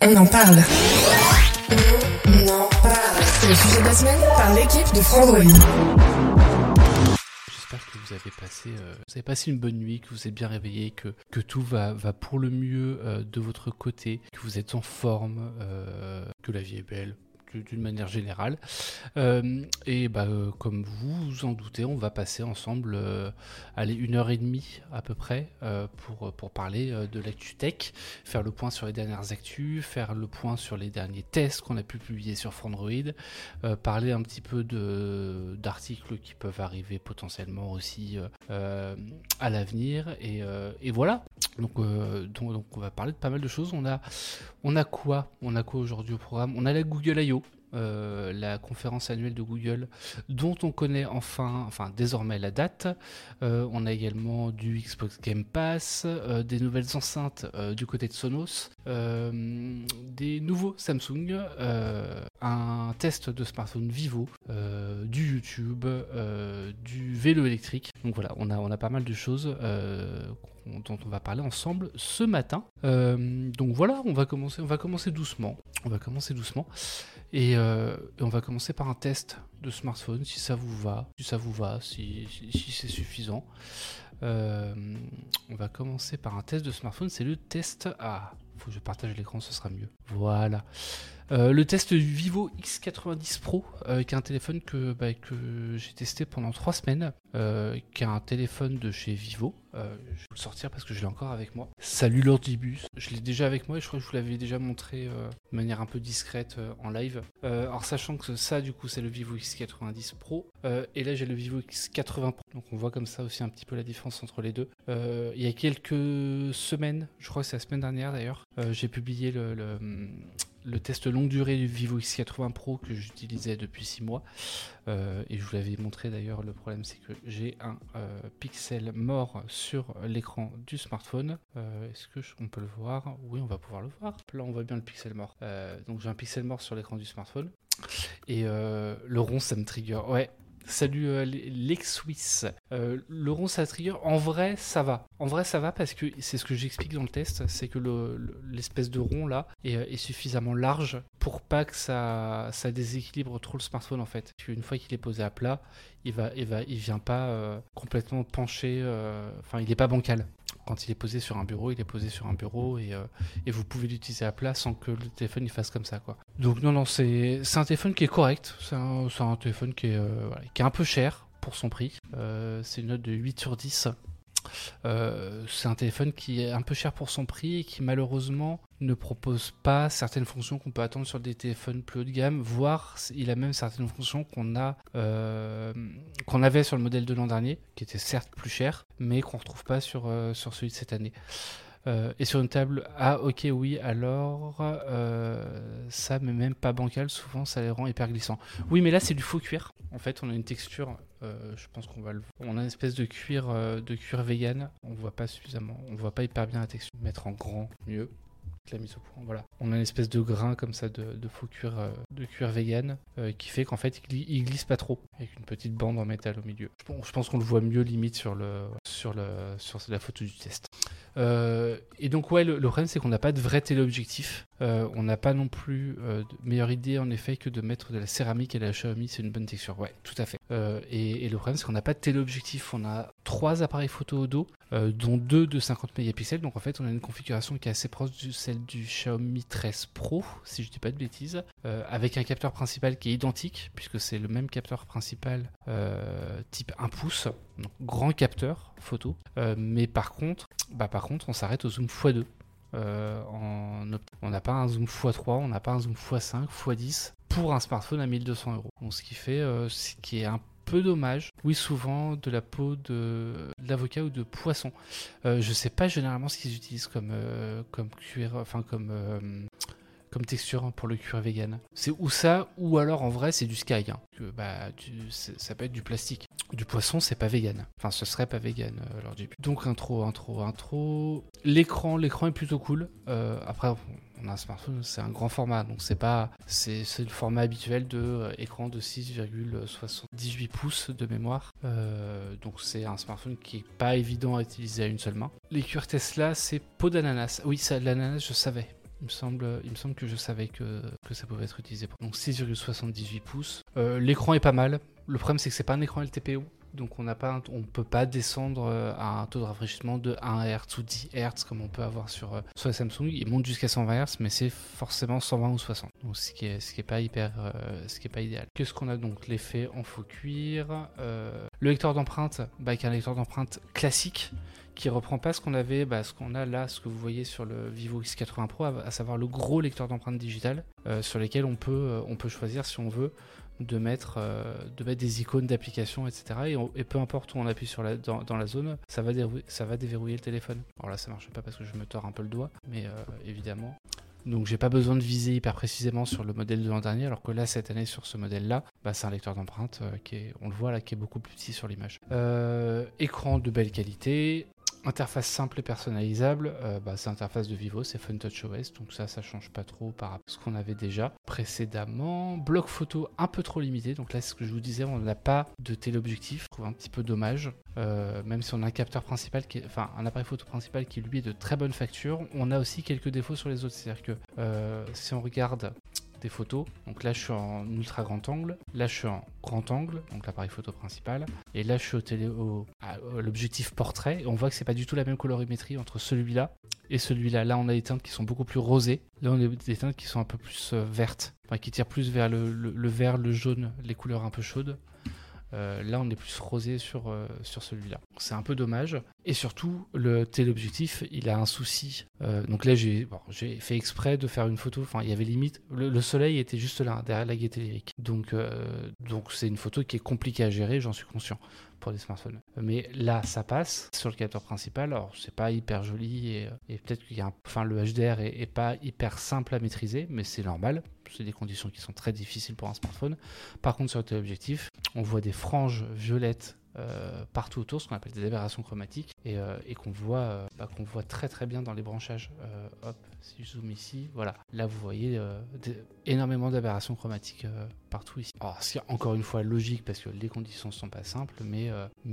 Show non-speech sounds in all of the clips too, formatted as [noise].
On en parle. On en parle. C'est le sujet de la semaine par l'équipe de Frandroid. J'espère que vous avez passé, euh, vous avez passé une bonne nuit, que vous êtes bien réveillé, que, que tout va, va pour le mieux euh, de votre côté, que vous êtes en forme, euh, que la vie est belle d'une manière générale. Euh, et bah, euh, comme vous vous en doutez, on va passer ensemble euh, allez, une heure et demie à peu près pour, pour parler de l'actu tech, faire le point sur les dernières actus, faire le point sur les derniers tests qu'on a pu publier sur Frandroid, parler un petit peu d'articles qui peuvent arriver potentiellement aussi à l'avenir. Et, et voilà. Donc, donc, donc on va parler de pas mal de choses. On a, on a quoi? On a quoi aujourd'hui au programme? On a la Google I.O. Euh, la conférence annuelle de Google, dont on connaît enfin, enfin désormais la date. Euh, on a également du Xbox Game Pass, euh, des nouvelles enceintes du côté de Sonos, des nouveaux Samsung, un test de smartphone Vivo, du YouTube, du vélo électrique. Donc voilà, on a, on pas mal de choses dont on va parler ensemble ce matin. Donc voilà, on on va commencer doucement. On va commencer doucement. Et, euh, et on va commencer par un test de smartphone, si ça vous va, si ça vous va, si, c'est suffisant. Euh, on va commencer par un test de smartphone, c'est le test... Ah, faut que je partage l'écran, ce sera mieux. Voilà. Euh, le test du Vivo X90 Pro, qui est un téléphone que, bah, que j'ai testé pendant trois semaines, qui est un téléphone de chez Vivo. Euh, je vais le sortir parce que je l'ai encore avec moi. Salut l'ordibus. Je l'ai déjà avec moi et je crois que je vous l'avais déjà montré euh, de manière un peu discrète euh, en live. Alors sachant que ça du coup c'est le Vivo X90 Pro et là j'ai le Vivo X80 Pro. Donc on voit comme ça aussi un petit peu la différence entre les deux. Il y a quelques semaines, je crois que c'est la semaine dernière d'ailleurs, j'ai publié le, le, le test longue durée du Vivo X80 Pro que j'utilisais depuis 6 mois. Euh, et je vous l'avais montré d'ailleurs, le problème c'est que j'ai un euh, pixel mort sur l'écran du smartphone. Euh, Est-ce que on peut le voir? Oui, on va pouvoir le voir. Là, on voit bien le pixel mort. Donc j'ai un pixel mort sur l'écran du smartphone. Et euh, le rond, ça me trigger. Ouais. Salut euh, l'ex-Swiss. Euh, le rond, ça trigger. En vrai, ça va. En vrai, ça va parce que c'est ce que j'explique dans le test, c'est que le- le- l'espèce de rond là est, euh, est suffisamment large pour pas que ça, déséquilibre trop le smartphone en fait. Parce qu'une fois qu'il est posé à plat, il va, vient pas euh, complètement pencher. euh, Enfin, il est pas bancal. Quand il est posé sur un bureau, il est posé sur un bureau et, euh, vous pouvez l'utiliser à plat sans que le téléphone fasse comme ça. Donc non non c'est un téléphone qui est correct, c'est un, téléphone qui est, euh, qui est un peu cher pour son prix. Euh, c'est une note de 8 sur 10. Euh, c'est un téléphone qui est un peu cher pour son prix et qui malheureusement ne propose pas certaines fonctions qu'on peut attendre sur des téléphones plus haut de gamme, voire il a même certaines fonctions qu'on a euh, qu'on avait sur le modèle de l'an dernier, qui était certes plus cher, mais qu'on retrouve pas sur, euh, sur celui de cette année. Et sur une table, ah ok oui, alors ça, mais même pas bancal, souvent ça les rend hyper glissants. Oui, mais là c'est du faux cuir. En fait, on a une texture, euh, je pense qu'on va le On a une espèce de cuir, euh, de cuir vegan. On voit pas suffisamment, on voit pas hyper bien la texture. Mettre en grand, mieux. La mise au point, voilà. On a une espèce de grain comme ça de, faux cuir, euh, de cuir vegan qui fait qu'en fait il, gli- il glisse pas trop avec une petite bande en métal au milieu. Je pense qu'on le voit mieux limite sur le sur le sur la photo du test. Euh, et donc ouais, le, problème c'est qu'on n'a pas de vrai téléobjectif. Euh, on n'a pas non plus euh, de meilleure idée en effet que de mettre de la céramique et de la Xiaomi, c'est une bonne texture. Ouais, tout à fait. Et, le problème c'est qu'on n'a pas de téléobjectif. On a trois appareils photo au dos, dont deux de 50 mégapixels. Donc en fait, on a une configuration qui est assez proche de celle du Xiaomi 13 Pro, si je dis pas de bêtises, avec un capteur principal qui est identique puisque c'est le même capteur principal type 1 pouce, donc grand capteur photo. Euh, mais par contre, bah par contre, on s'arrête au zoom x2. Euh, on n'a pas un zoom x3, on n'a pas un zoom x5, x10 pour un smartphone à 1200 euros. Ce qui fait, euh, ce qui est un peu dommage. Oui, souvent de la peau de d'avocat ou de poisson. Je sais pas généralement ce qu'ils utilisent comme comme cuir, enfin comme comme texture hein, pour le cuir vegan. C'est ou ça, ou alors en vrai c'est du sky. Hein. Que, bah, du- ça peut être du plastique. Du poisson, c'est pas vegan. Enfin, ce serait pas vegan euh, lors du. Donc intro, intro, intro. L'écran, l'écran est plutôt cool. Euh, après, on a un smartphone, c'est un grand format, donc c'est pas, c'est c'est le format habituel de euh, écran de 6,78 pouces de mémoire. Euh, donc c'est un smartphone qui est pas évident à utiliser à une seule main. Les cuirs Tesla, c'est peau d'ananas. Oui, ça, l'ananas, je savais. Il me semble, il me semble que je savais que, ça pouvait être utilisé. pour- Donc 6,78 pouces. Euh, L'écran est pas mal. Le problème c'est que c'est pas un écran LTPO. Donc on n'a pas, on peut pas descendre euh, à un taux de rafraîchissement de 1 Hz ou 10 Hz comme on peut avoir sur, euh, la Samsung. Il monte jusqu'à 120 Hz, mais c'est forcément 120 ou 60. Donc ce qui est, pas hyper, ce qui est pas idéal. Qu'est-ce qu'on a donc? L'effet en faux cuir, le lecteur d'empreinte, bah, avec un lecteur d'empreinte classique qui reprend pas ce qu'on avait, bah, ce qu'on a là, ce que vous voyez sur le Vivo X80 Pro, à, savoir le gros lecteur d'empreinte digitale, euh, sur lesquels on peut, euh, on peut choisir si on veut de mettre, euh, de mettre des icônes d'applications, etc. Et, peu importe où on appuie sur la, dans, dans la zone, ça va, ça va déverrouiller le téléphone. Alors là, ça marche pas parce que je me tords un peu le doigt, mais évidemment. Donc j'ai pas besoin de viser hyper précisément sur le modèle de l'an dernier, alors que là cette année sur ce modèle-là, bah, c'est un lecteur d'empreinte euh, qui est, on le voit là, qui est beaucoup plus petit sur l'image. Écran de belle qualité, Interface simple et personnalisable, euh, bah, c'est l'interface de Vivo, c'est FunTouchOS, donc ça, ça change pas trop par rapport à ce qu'on avait déjà précédemment. Bloc photo un peu trop limité, donc là, c'est ce que je vous disais, on n'a pas de téléobjectif, je trouve un petit peu dommage. Euh, même si on a un capteur principal, qui est- enfin un appareil photo principal qui lui est de très bonne facture, on a aussi quelques défauts sur les autres. C'est-à-dire que euh, si on regarde photos, donc là je suis en ultra grand angle, là je suis en grand angle, donc l'appareil photo principal, et là je suis au télé, au, à- l'objectif portrait, et on voit que c'est pas du tout la même colorimétrie entre celui-là et celui-là. Là on a des teintes qui sont beaucoup plus rosées, là on a des teintes qui sont un peu plus euh, vertes, enfin qui tirent plus vers le, le- le vert, le jaune, les couleurs un peu chaudes. Euh, là, on est plus rosé sur, euh, sur celui-là. C'est un peu dommage. Et surtout, le téléobjectif, il a un souci. Euh, donc là, j'ai fait exprès de faire une photo. Enfin, il y avait limite. Le, le soleil était juste là, derrière la gaieté lyrique. Donc, euh, donc c'est une photo qui est compliquée à gérer, j'en suis conscient pour des smartphones. Mais là, ça passe sur le capteur principal. Alors, c'est pas hyper joli et, et peut-être qu'il y a un, enfin, le HDR est pas hyper simple à maîtriser, mais c'est normal. C'est des conditions qui sont très difficiles pour un smartphone. Par contre, sur le téléobjectif, on voit des franges violettes euh, partout autour, ce qu'on appelle des aberrations chromatiques, et, euh, qu'on voit, euh, bah, voit très très bien dans les branchages. Hop, si je zoome ici, voilà. Là, vous voyez énormément d'aberrations chromatiques partout ici. Alors, c'est encore une fois logique parce que les conditions ne sont pas simples, mais,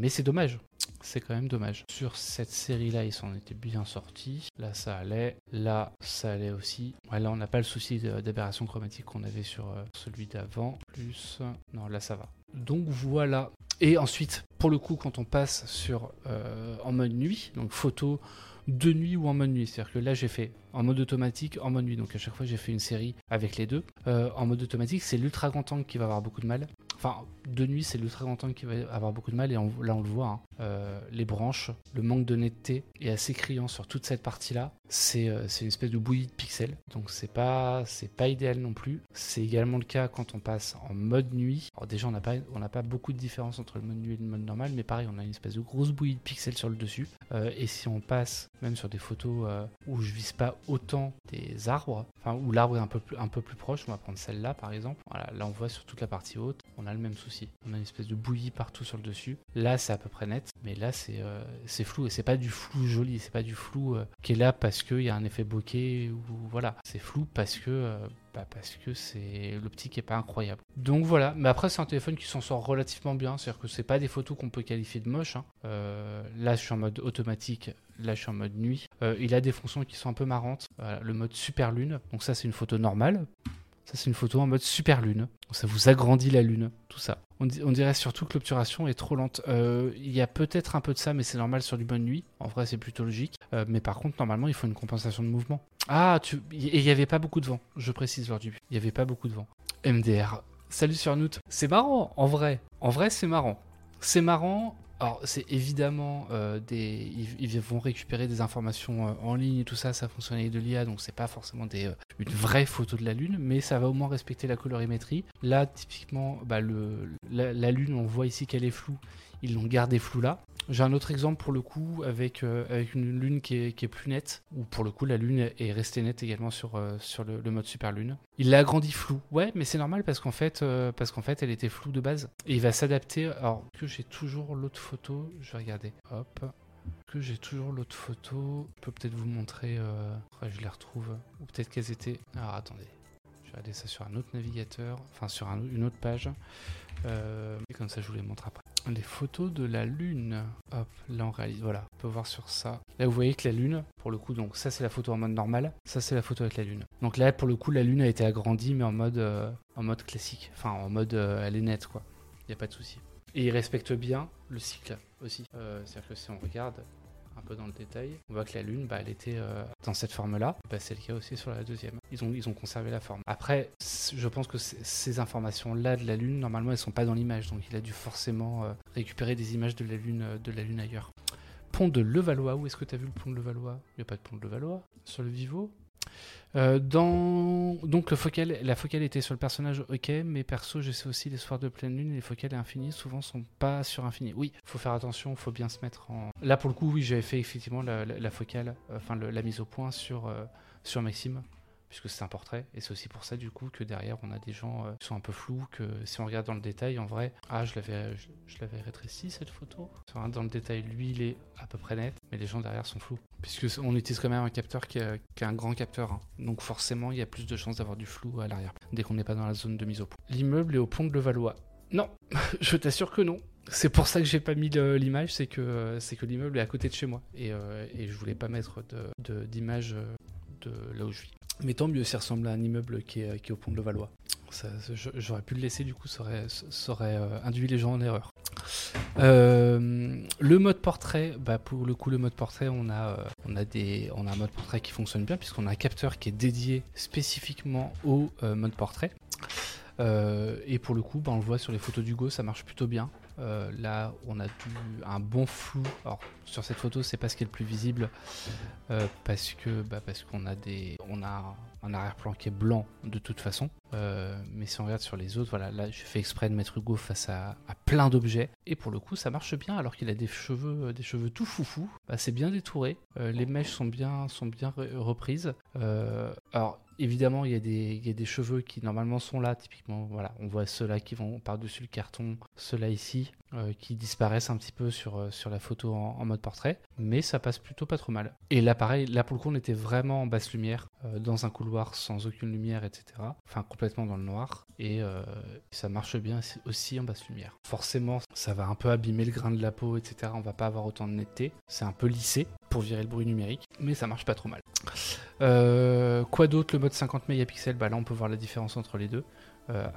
c'est dommage. C'est quand même dommage. Sur cette série-là, ils s'en étaient bien sortis. Là, ça allait. Là, ça allait aussi. Là, on n'a pas le souci d'aberration chromatique qu'on avait sur celui d'avant. Plus. Non, là, ça va. Donc voilà. Et ensuite, pour le coup, quand on passe sur euh, en mode nuit, donc photo de nuit ou en mode nuit, c'est-à-dire que là j'ai fait en mode automatique, en mode nuit, donc à chaque fois j'ai fait une série avec les deux. Euh, en mode automatique, c'est l'ultra grand angle qui va avoir beaucoup de mal. Enfin, de nuit, c'est l'ultra grand angle qui va avoir beaucoup de mal, et on- là on le voit, hein. Euh, les branches, le manque de netteté est assez criant sur toute cette partie-là. C'est euh, une espèce de bouillie de pixels, donc c'est pas, pas idéal non plus. C'est également le cas quand on passe en mode nuit. Alors déjà, on n'a pas, pas beaucoup de différence entre le mode nuit et le mode normal, mais pareil, on a une espèce de grosse bouillie de pixels sur le dessus. Euh, et si on passe même sur des photos euh, où je vise pas autant des arbres, enfin où l'arbre est un peu plus, un peu plus proche, on va prendre celle-là par exemple. Voilà, là on voit sur toute la partie haute, on a le même souci. On a une espèce de bouillie partout sur le dessus. Là, c'est à peu près net, mais là c'est euh, flou et c'est pas du flou joli, c'est pas du flou euh, qui est là parce qu'il y a un effet bokeh ou voilà, c'est flou parce que euh, bah, parce que c'est l'optique est pas incroyable. Donc voilà, mais après c'est un téléphone qui s'en sort relativement bien, c'est-à-dire que c'est pas des photos qu'on peut qualifier de moches. hein. Euh, là je suis en mode automatique, là je suis en mode nuit. Il a des fonctions qui sont un peu marrantes. Voilà, le mode super lune, donc ça c'est une photo normale. Ça c'est une photo en mode super lune. Ça vous agrandit la lune, tout ça. On dirait surtout que l'obturation est trop lente. Euh, il y a peut-être un peu de ça, mais c'est normal sur du bonne nuit. En vrai, c'est plutôt logique. Euh, mais par contre, normalement, il faut une compensation de mouvement. Ah, tu... et il n'y avait pas beaucoup de vent, je précise lors du. Il n'y avait pas beaucoup de vent. MDR. Salut sur Noot. C'est marrant, en vrai. En vrai, c'est marrant. C'est marrant alors c'est évidemment euh, des, ils, vont récupérer des informations euh, en ligne et tout ça, ça fonctionne avec de l'IA, donc c'est pas forcément des, euh, une vraie photo de la Lune, mais ça va au moins respecter la colorimétrie. Là, typiquement, bah, la, Lune, on voit ici qu'elle est floue, ils l'ont gardé flou là. J'ai un autre exemple pour le coup avec, euh, une lune qui est, plus nette, où pour le coup la lune est restée nette également sur, euh, le, mode super lune. Il l'a agrandi flou, ouais, mais c'est normal parce qu'en fait, euh, fait elle était floue de base. Et il va s'adapter. Alors que j'ai toujours l'autre photo, je vais regarder. Hop. Que j'ai toujours l'autre photo. Je peux peut-être vous montrer. je les retrouve. Ou peut-être qu'elles étaient. Alors attendez. Je vais regarder ça sur un autre navigateur, enfin sur une autre page. Et comme ça je vous les montre après les photos de la lune. Hop, là on réalise, voilà, on peut voir sur ça. Là vous voyez que la lune, pour le coup, donc ça c'est la photo en mode normal, ça c'est la photo avec la lune. Donc là pour le coup la lune a été agrandie mais en mode, euh, en mode classique, enfin en mode euh, elle est nette quoi, il n'y a pas de souci. Et il respecte bien le cycle aussi. Euh, c'est-à-dire que si on regarde, un peu dans le détail, on voit que la Lune, bah, elle était euh, dans cette forme-là. Bah, c'est le cas aussi sur la deuxième. Ils ont, conservé la forme. Après, je pense que ces informations-là de la Lune, normalement, elles sont pas dans l'image. Donc il a dû forcément euh, récupérer des images de la Lune, euh, de la Lune ailleurs. Pont de Levallois, où est-ce que tu as vu le pont de Levallois? Il n'y a pas de pont de Levallois? Sur le Vivo euh. Donc le focal, la focale était sur le personnage, ok, mais perso, je sais aussi les soirs de pleine lune, les focales infinies souvent sont pas sur infini. Oui, faut faire attention, faut bien se mettre en. Là pour le coup, oui, j'avais fait effectivement la, focale, enfin la mise au point sur, euh, sur Maxime puisque c'est un portrait. Et c'est aussi pour ça, du coup, que derrière, on a des gens euh, qui sont un peu flous, que si on regarde dans le détail, en vrai, ah, je l'avais, je, l'avais rétréci cette photo. Dans le détail, lui, il est à peu près net, mais les gens derrière sont flous. Puisque on utilise quand même un capteur qui est, un grand capteur. Hein. Donc forcément, il y a plus de chances d'avoir du flou à l'arrière, dès qu'on n'est pas dans la zone de mise au point. L'immeuble est au pont de Levallois. Non, [laughs] je t'assure que non. C'est pour ça que j'ai pas mis l'image, c'est que, c'est que l'immeuble est à côté de chez moi. Et, euh, et je voulais pas mettre d'image de, de, là où je vis. Mais tant mieux, ça ressemble à un immeuble qui est, au pont de Levallois. J'aurais pu le laisser, du coup, ça aurait, euh, induit les gens en erreur. Euh, le mode portrait, bah pour le coup, le mode portrait, on a, euh, on a un mode portrait qui fonctionne bien, puisqu'on a un capteur qui est dédié spécifiquement au mode portrait. et pour le coup, bah, on le voit sur les photos d'Hugo, ça marche plutôt bien. Euh, là, on a un bon flou. Alors, sur cette photo, c'est pas ce qui est le plus visible euh, parce que bah, parce qu'on a des, on a un arrière-plan qui est blanc de toute façon. Euh, mais si on regarde sur les autres, voilà, là, je fais exprès de mettre Hugo face à, plein d'objets et pour le coup, ça marche bien alors qu'il a des cheveux, des cheveux tout foufou. Bah, c'est bien détouré. les mèches sont bien, sont bien reprises. alors évidemment, il y, a des, cheveux qui normalement sont là. Typiquement, voilà, on voit ceux-là qui vont par-dessus le carton, ceux-là ici, euh, qui disparaissent un petit peu sur, euh, la photo en, mode portrait. Mais ça passe plutôt pas trop mal. Et là, pareil, là pour le coup, on était vraiment en basse lumière, euh, dans un couloir sans aucune lumière, etc. Enfin, complètement dans le noir. Et ça marche bien aussi en basse lumière. Forcément, ça va un peu abîmer le grain de la peau, etc. On va pas avoir autant de netteté. C'est un peu lissé pour virer le bruit numérique, mais ça marche pas trop mal. Quoi d'autre Le mode 50 mégapixels, bah là on peut voir la différence entre les deux. Euh,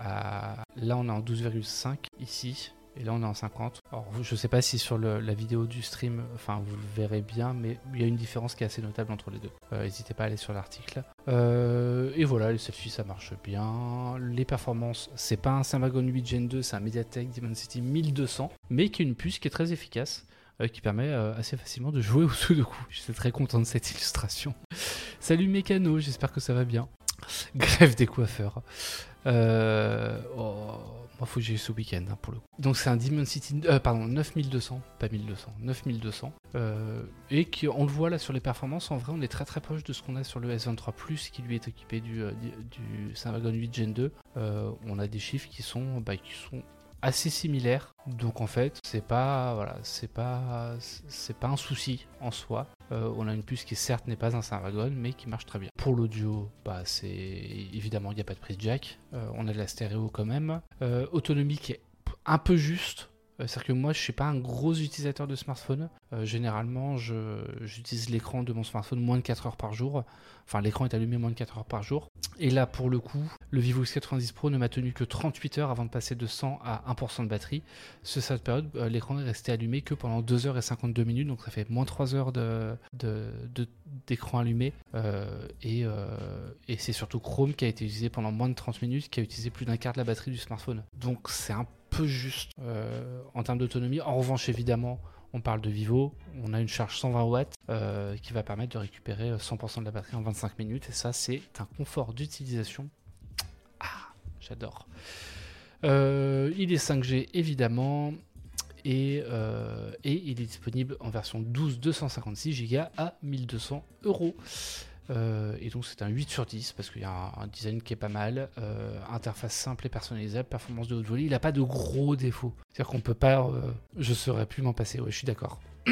là on est en 12,5 ici, et là on est en 50. Alors je sais pas si sur la vidéo du stream, enfin vous le verrez bien, mais il y a une différence qui est assez notable entre les deux. Euh, n'hésitez pas à aller sur l'article. et voilà, selfies ça marche bien. Les performances, c'est pas un Snapdragon 8 Gen 2, c'est un MediaTek Dimensity 1200, mais qui est une puce qui est très efficace. Euh, qui permet euh, assez facilement de jouer [laughs] au Sudoku. Je suis très content de cette illustration. [laughs] Salut Mécano, j'espère que ça va bien. [laughs] Grève des coiffeurs. Euh, oh, moi, faut que j'aille ce week-end hein, pour le coup. Donc, c'est un Dimensity, euh, pardon, 9200, pas 1200, 9200. et qui, on le voit là sur les performances, en vrai, on est très très proche de ce qu'on a sur le S23 Plus qui lui est équipé du, du, du Snapdragon 8 Gen 2. on a des chiffres qui sont, bah, qui sont assez similaire. Donc en fait, c'est pas voilà, c'est pas c'est pas un souci en soi. Euh, on a une puce qui certes n'est pas un Snapdragon, mais qui marche très bien. Pour l'audio, bah c'est évidemment il n'y a pas de prise jack. Euh, on a de la stéréo quand même. Euh, autonomie qui est un peu juste. C'est-à-dire que moi, je suis pas un gros utilisateur de smartphone. généralement, j'utilise l'écran de mon smartphone moins de 4 heures par jour. Enfin, l'écran est allumé moins de 4 heures par jour. Et là, pour le coup, le Vivo X90 Pro ne m'a tenu que 38 heures avant de passer de 100 à 1% de batterie. Ce, cette période, euh, l'écran est resté allumé que pendant 2 heures et 52 minutes, donc ça fait moins 3 heures d'écran allumé. Euh, et, euh, et c'est surtout Chrome qui a été utilisé pendant moins de 30 minutes, qui a utilisé plus d'un quart de la batterie du smartphone. Donc c'est un juste euh, en termes d'autonomie. En revanche, évidemment, on parle de Vivo. On a une charge 120 watts euh, qui va permettre de récupérer 100% de la batterie en 25 minutes. Et ça, c'est un confort d'utilisation. Ah, j'adore. Euh, il est 5G évidemment. Et, et, il est disponible en version 12 256 Go à 1200 euros. Euh, et donc c'est un 8 sur 10 parce qu'il y a un, design qui est pas mal, euh, interface simple et personnalisable, performance de haute volée. Il n'a pas de gros défauts. C'est-à-dire qu'on peut pas. Euh, je saurais plus m'en passer. Ouais, je suis d'accord. [clears throat]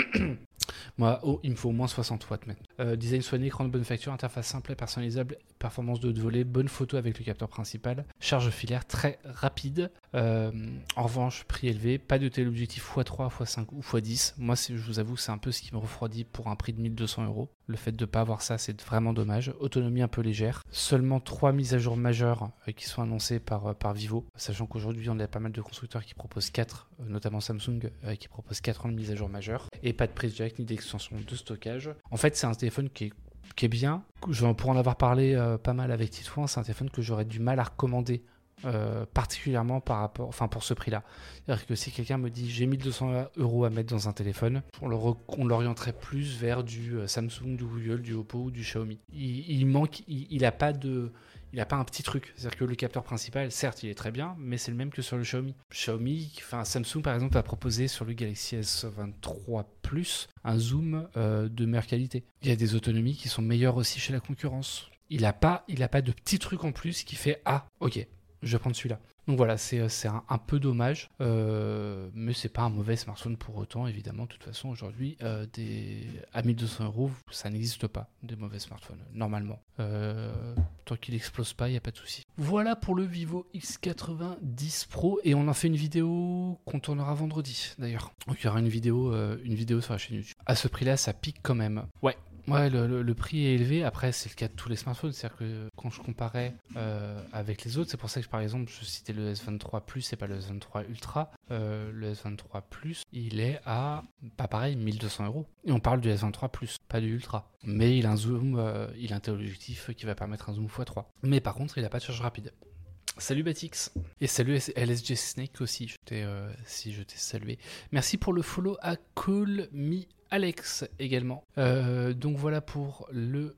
Moi, oh, il me faut au moins 60 watts maintenant. Euh, design soigné, écran de bonne facture, interface simple et personnalisable, performance de haute volée, bonne photo avec le capteur principal, charge filaire très rapide. Euh, en revanche, prix élevé, pas de téléobjectif x3, x5 ou x10. Moi, je vous avoue, c'est un peu ce qui me refroidit pour un prix de 1200 euros. Le fait de ne pas avoir ça, c'est vraiment dommage. Autonomie un peu légère. Seulement 3 mises à jour majeures euh, qui sont annoncées par, par Vivo, sachant qu'aujourd'hui, on a pas mal de constructeurs qui proposent 4, notamment Samsung, qui propose 4 ans de mise à jour majeure. Et pas de prise jack ni d'extension de stockage. En fait, c'est un téléphone qui est, qui est bien. Pour en avoir parlé euh, pas mal avec Titouan, c'est un téléphone que j'aurais du mal à recommander. Euh, particulièrement par rapport, enfin pour ce prix-là. C'est-à-dire que si quelqu'un me dit j'ai 1200 euros à mettre dans un téléphone, on l'orienterait plus vers du euh, Samsung, du Google, du Oppo ou du Xiaomi. Il, manque, il n'a pas de, il n'a pas un petit truc. C'est-à-dire que le capteur principal, certes, il est très bien, mais c'est le même que sur le Xiaomi. Xiaomi, enfin Samsung par exemple, va proposer sur le Galaxy S23 Plus un zoom euh, de meilleure qualité. Il y a des autonomies qui sont meilleures aussi chez la concurrence. Il n'a pas, a pas de petit truc en plus qui fait ah, ok, je vais prendre celui-là. Donc voilà, c'est euh, un, un, peu dommage, euh, mais c'est pas un mauvais smartphone pour autant, évidemment. De toute façon, aujourd'hui, euh, à 1200 euros, ça n'existe pas, des mauvais smartphones, normalement. Tant qu'il n'explose pas, il n'y a pas de souci. Voilà pour le Vivo X90 Pro, et on en fait une vidéo qu'on tournera vendredi, d'ailleurs. Donc il y aura une vidéo, une vidéo sur la chaîne YouTube. À ce prix-là, ça pique quand même. Ouais, Ouais, le, prix est élevé. Après, c'est le cas de tous les smartphones. C'est-à-dire que quand je comparais euh, avec les autres, c'est pour ça que par exemple, je citais le S23 Plus et pas le S23 Ultra. Euh, le S23 Plus, il est à, pas pareil, 1200 euros. Et on parle du S23 Plus, pas du Ultra. Mais il a un zoom, euh, il a un téléobjectif qui va permettre un zoom x3. Mais par contre, il n'a pas de charge rapide. Salut Batix et salut LSG Snake aussi, si je t'ai salué. Merci pour le follow à Call Me Alex également. Euh, donc voilà pour le,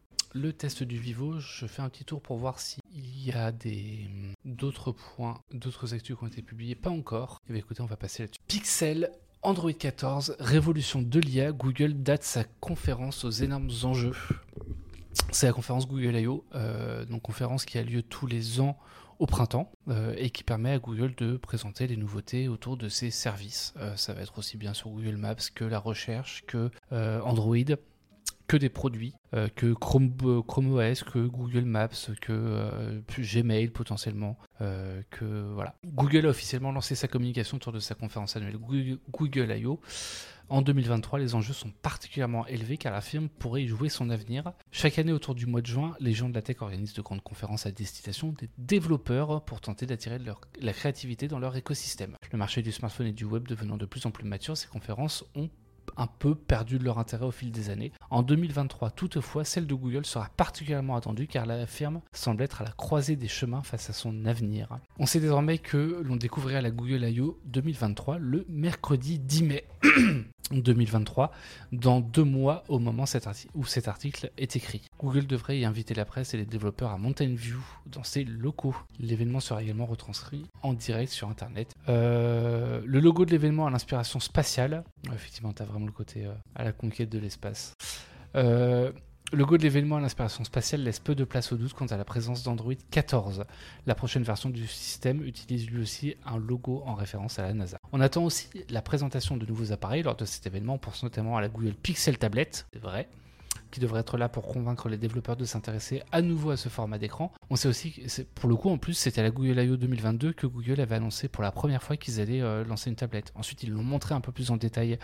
test du Vivo. Je fais un petit tour pour voir s'il y a des d'autres points, d'autres actus qui ont été publiés. Pas encore. Et eh écoutez, on va passer là-dessus. Pixel Android 14, révolution de l'IA, Google date sa conférence aux énormes enjeux. C'est la conférence Google I.O., euh, donc conférence qui a lieu tous les ans au printemps euh, et qui permet à Google de présenter les nouveautés autour de ses services. Euh, ça va être aussi bien sur Google Maps que la recherche, que euh, Android, que des produits, que Chrome, Chrome, OS, que Google Maps, que Gmail potentiellement, que voilà. Google a officiellement lancé sa communication autour de sa conférence annuelle Google, Google I.O. En 2023, les enjeux sont particulièrement élevés car la firme pourrait y jouer son avenir. Chaque année autour du mois de juin, les gens de la tech organisent de grandes conférences à destination des développeurs pour tenter d'attirer la créativité dans leur écosystème. Le marché du smartphone et du web devenant de plus en plus mature, ces conférences ont un peu perdu de leur intérêt au fil des années. En 2023, toutefois, celle de Google sera particulièrement attendue car la firme semble être à la croisée des chemins face à son avenir. On sait désormais que l'on découvrira la Google I.O. 2023 le mercredi 10 mai. [clears throat] 2023, dans deux mois au moment où cet article est écrit. Google devrait y inviter la presse et les développeurs à Mountain View dans ses locaux. L'événement sera également retranscrit en direct sur Internet. Euh, le logo de l'événement a l'inspiration spatiale. Effectivement, tu as le côté euh, à la conquête de l'espace. Euh, le logo de l'événement à l'inspiration spatiale laisse peu de place au doute quant à la présence d'Android 14. La prochaine version du système utilise lui aussi un logo en référence à la NASA. On attend aussi la présentation de nouveaux appareils lors de cet événement. On pense notamment à la Google Pixel Tablet, c'est vrai, qui devrait être là pour convaincre les développeurs de s'intéresser à nouveau à ce format d'écran. On sait aussi que, pour le coup, en plus, c'était à la Google I.O. 2022 que Google avait annoncé pour la première fois qu'ils allaient euh, lancer une tablette. Ensuite, ils l'ont montré un peu plus en détail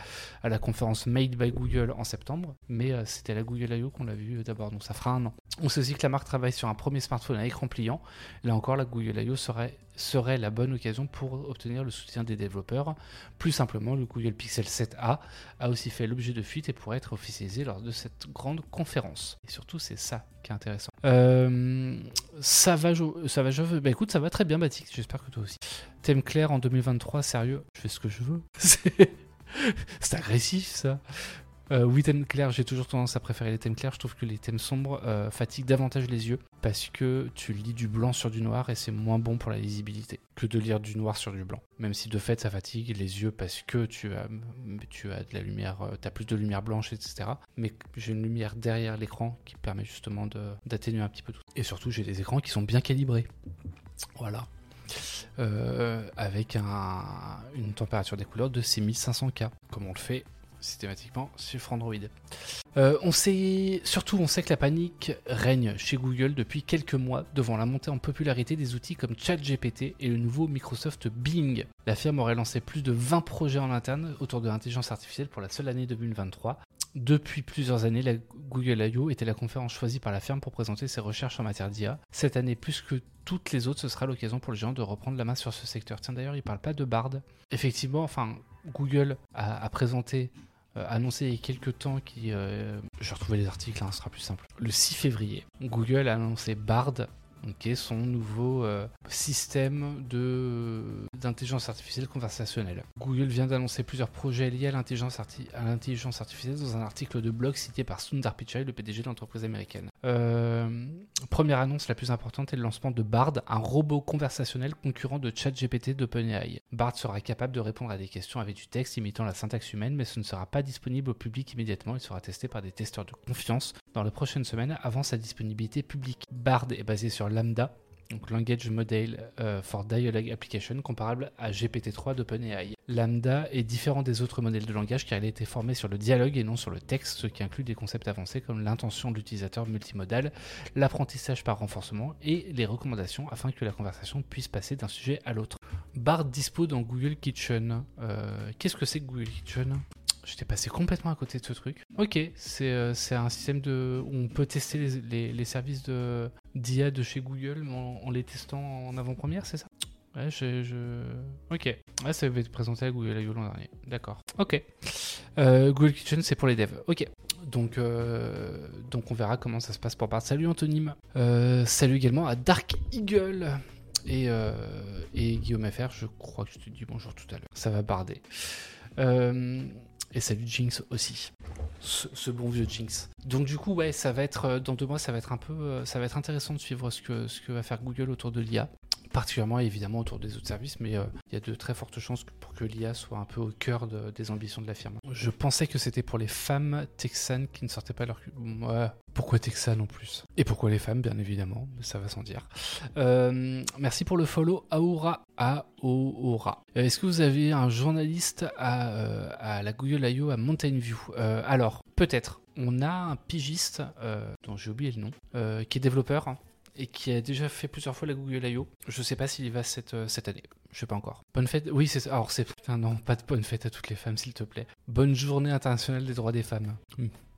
à la conférence Made by Google en septembre, mais euh, c'était à la Google I.O. qu'on l'a vu euh, d'abord, donc ça fera un an. On sait aussi que la marque travaille sur un premier smartphone à écran pliant. Là encore, la Google I.O. serait serait la bonne occasion pour obtenir le soutien des développeurs. Plus simplement, le Google Pixel 7a a aussi fait l'objet de fuite et pourrait être officialisé lors de cette grande conférence. Et surtout, c'est ça qui est intéressant. Euh, ça va, ça va, je veux. Bah écoute, ça va très bien, Batik. J'espère que toi aussi. Thème clair en 2023, sérieux. Je fais ce que je veux. [laughs] C'est agressif, ça. Euh, oui, thème clair, j'ai toujours tendance à préférer les thèmes clairs. Je trouve que les thèmes sombres euh, fatiguent davantage les yeux parce que tu lis du blanc sur du noir et c'est moins bon pour la lisibilité que de lire du noir sur du blanc. Même si de fait ça fatigue les yeux parce que tu as, de la lumière, euh, tu plus de lumière blanche, etc. Mais j'ai une lumière derrière l'écran qui permet justement d'atténuer un petit peu tout. Et surtout, j'ai des écrans qui sont bien calibrés. Voilà. avec une température des couleurs de 6500K, comme on le fait systématiquement sur Android. Euh, on sait, surtout, on sait que la panique règne chez Google depuis quelques mois devant la montée en popularité des outils comme ChatGPT et le nouveau Microsoft Bing. La firme aurait lancé plus de 20 projets en interne autour de l'intelligence artificielle pour la seule année 2023. Depuis plusieurs années, la Google I.O. était la conférence choisie par la firme pour présenter ses recherches en matière d'IA. Cette année, plus que toutes les autres, ce sera l'occasion pour les gens de reprendre la main sur ce secteur. Tiens, d'ailleurs, il parle pas de Bard. Effectivement, enfin, Google a présenté euh, annoncé il y a quelques temps qui. Euh, je vais retrouver les articles, hein, ce sera plus simple. Le 6 février, Google a annoncé Bard est son nouveau euh, système de, d'intelligence artificielle conversationnelle. Google vient d'annoncer plusieurs projets liés à l'intelligence, à l'intelligence artificielle dans un article de blog cité par Sundar Pichai, le PDG de l'entreprise américaine. Euh, première annonce la plus importante est le lancement de Bard, un robot conversationnel concurrent de ChatGPT d'OpenAI. Bard sera capable de répondre à des questions avec du texte imitant la syntaxe humaine, mais ce ne sera pas disponible au public immédiatement. Il sera testé par des testeurs de confiance dans les prochaines semaines avant sa disponibilité publique. Bard est basé sur Lambda, donc Language Model euh, for Dialogue Application, comparable à GPT-3 d'OpenAI. Lambda est différent des autres modèles de langage car il a été formé sur le dialogue et non sur le texte, ce qui inclut des concepts avancés comme l'intention de l'utilisateur multimodal, l'apprentissage par renforcement et les recommandations afin que la conversation puisse passer d'un sujet à l'autre. Bard dispo dans Google Kitchen. Euh, qu'est-ce que c'est Google Kitchen? J'étais passé complètement à côté de ce truc. Ok, c'est euh, un système de, où on peut tester les, les, services d'IA de, chez Google en, les testant en avant-première, c'est ça? Ouais, je, Ok. Ouais, ça va être présenté à Google l'an dernier. D'accord. Ok. Euh, Google Kitchen, c'est pour les devs. Ok. Donc, euh, donc on verra comment ça se passe pour part. Salut Antonyme. salut également à Dark Eagle. Et, et Guillaume FR, je crois que je te dis bonjour tout à l'heure. Ça va barder. Euh, et salut Jinx aussi. Ce, bon vieux Jinx. Donc du coup, ouais, ça va être euh, dans deux mois, ça va être un peu, euh, ça va être intéressant de suivre ce que ce que va faire Google autour de l'IA particulièrement évidemment autour des autres services, mais euh, il y a de très fortes chances pour que l'IA soit un peu au cœur des ambitions de la firme. Je pensais que c'était pour les femmes texanes qui ne sortaient pas leur... Ouais, pourquoi texanes en plus? Et pourquoi les femmes, bien évidemment, ça va sans dire. Euh, merci pour le follow, Aura. Aura. Euh, est-ce que vous avez un journaliste à, la Google I.O. à Mountain View? Alors, peut-être. On a un pigiste, dont j'ai oublié le nom, qui est développeur, et qui a déjà fait plusieurs fois la Google I.O. Je sais pas s'il y va cette, euh, cette année. Je sais pas encore. Bonne fête. Oui, c'est alors c'est non, pas de bonne fête à toutes les femmes, s'il te plaît. Bonne journée internationale des droits des femmes.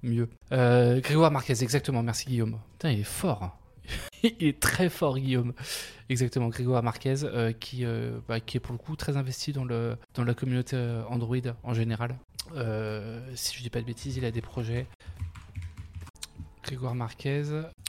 mieux. Euh, Grégoire Marquez, exactement. Merci Guillaume. Putain, il est fort. [laughs] il est très fort, Guillaume. Exactement, Grégoire Marquez, euh, qui, bah, qui est pour le coup très investi dans, le, dans la communauté Android en général. si je dis pas de bêtises, il a des projets. Grégoire Marquez,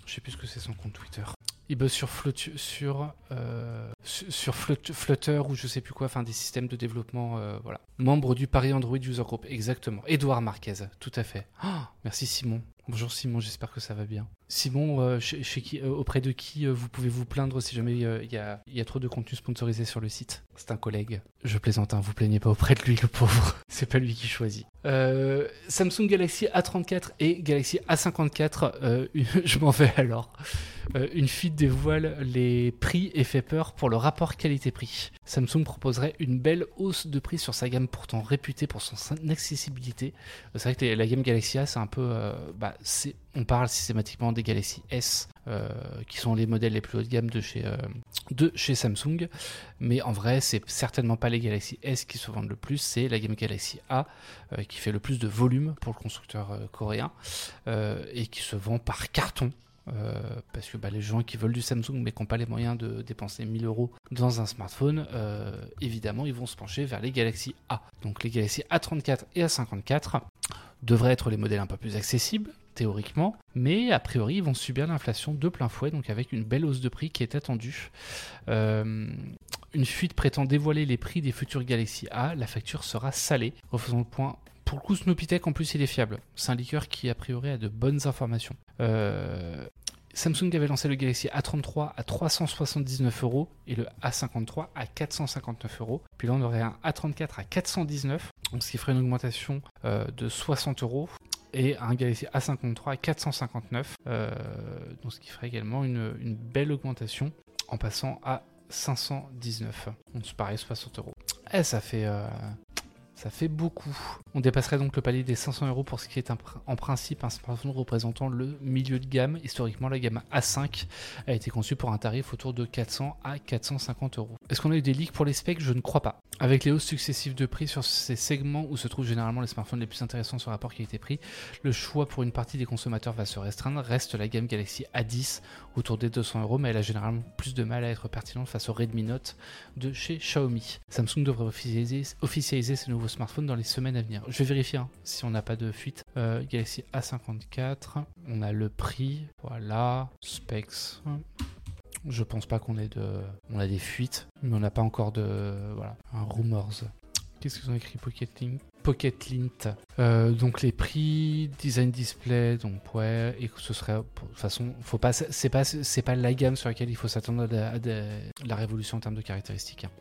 je sais plus ce que c'est son compte Twitter. Il bosse sur, sur, euh, sur Flutter ou je sais plus quoi, enfin des systèmes de développement, euh, voilà. Membre du Paris Android User Group, exactement. Edouard Marquez, tout à fait. Ah, merci Simon. Bonjour Simon, j'espère que ça va bien. Simon, euh, chez, qui, auprès de qui vous pouvez vous plaindre si jamais il y, a, trop de contenu sponsorisé sur le site? C'est un collègue. Je plaisante, hein, vous plaignez pas auprès de lui, le pauvre. [laughs] C'est pas lui qui choisit. Samsung Galaxy A34 et Galaxy A54, [laughs] je m'en vais alors. Euh, une fuite dévoile les prix et fait peur pour le rapport qualité-prix. Samsung proposerait une belle hausse de prix sur sa gamme pourtant réputée pour son accessibilité. Euh, c'est vrai que la gamme Galaxy A, c'est un peu... Euh, bah, on parle systématiquement des Galaxy S, qui sont les modèles les plus haut de gamme de chez Samsung. Mais en vrai, c'est certainement pas les Galaxy S qui se vendent le plus, c'est la gamme Galaxy A qui fait le plus de volume pour le constructeur coréen et qui se vend par carton euh, parce que bah, les gens qui veulent du Samsung mais qui n'ont pas les moyens de dépenser 1000 euros dans un smartphone, euh, évidemment, ils vont se pencher vers les Galaxy A. Donc les Galaxy A34 et A54 devraient être les modèles un peu plus accessibles, théoriquement, mais a priori ils vont subir l'inflation de plein fouet, donc avec une belle hausse de prix qui est attendue. Euh, une fuite prétend dévoiler les prix des futurs Galaxy A, la facture sera salée. Refaisons le point. Pour le coup, en plus, il est fiable. C'est un liqueur qui, a priori, a de bonnes informations. Euh, Samsung avait lancé le Galaxy A33 à 379 euros et le A53 à 459 euros. Puis là, on aurait un A34 à 419, ce qui ferait une augmentation euh, de 60 euros et un Galaxy A53 à 459, euh, donc ce qui ferait également une belle augmentation en passant à 519. Donc c'est pareil, 60 euros. Eh, ça fait, euh, ça fait beaucoup. On dépasserait donc le palier des 500 euros pour ce qui est en principe un smartphone représentant le milieu de gamme. Historiquement, la gamme A5 a été conçue pour un tarif autour de 400 à 450 euros. Est-ce qu'on a eu des leaks pour les specs? Je ne crois pas. Avec les hausses successives de prix sur ces segments où se trouvent généralement les smartphones les plus intéressants sur rapport qualité-prix, le choix pour une partie des consommateurs va se restreindre. Reste la gamme Galaxy A10 autour des 200 euros, mais elle a généralement plus de mal à être pertinente face au Redmi Note de chez Xiaomi. Samsung devrait officialiser ses nouveaux smartphones dans les semaines à venir. Je vais vérifier hein, si on n'a pas de fuite. Euh, Galaxy A54, on a le prix, voilà, specs. Je pense pas qu'on ait de, on a des fuites, mais on n'a pas encore de, voilà, un rumors. Qu'est-ce qu'ils ont écrit Pocket Link Pocket Lint. Euh, donc les prix, design display, donc ouais, et ce serait, de toute façon, faut pas, c'est pas, c'est pas la gamme sur laquelle il faut s'attendre à, la révolution en termes de caractéristiques. Hein.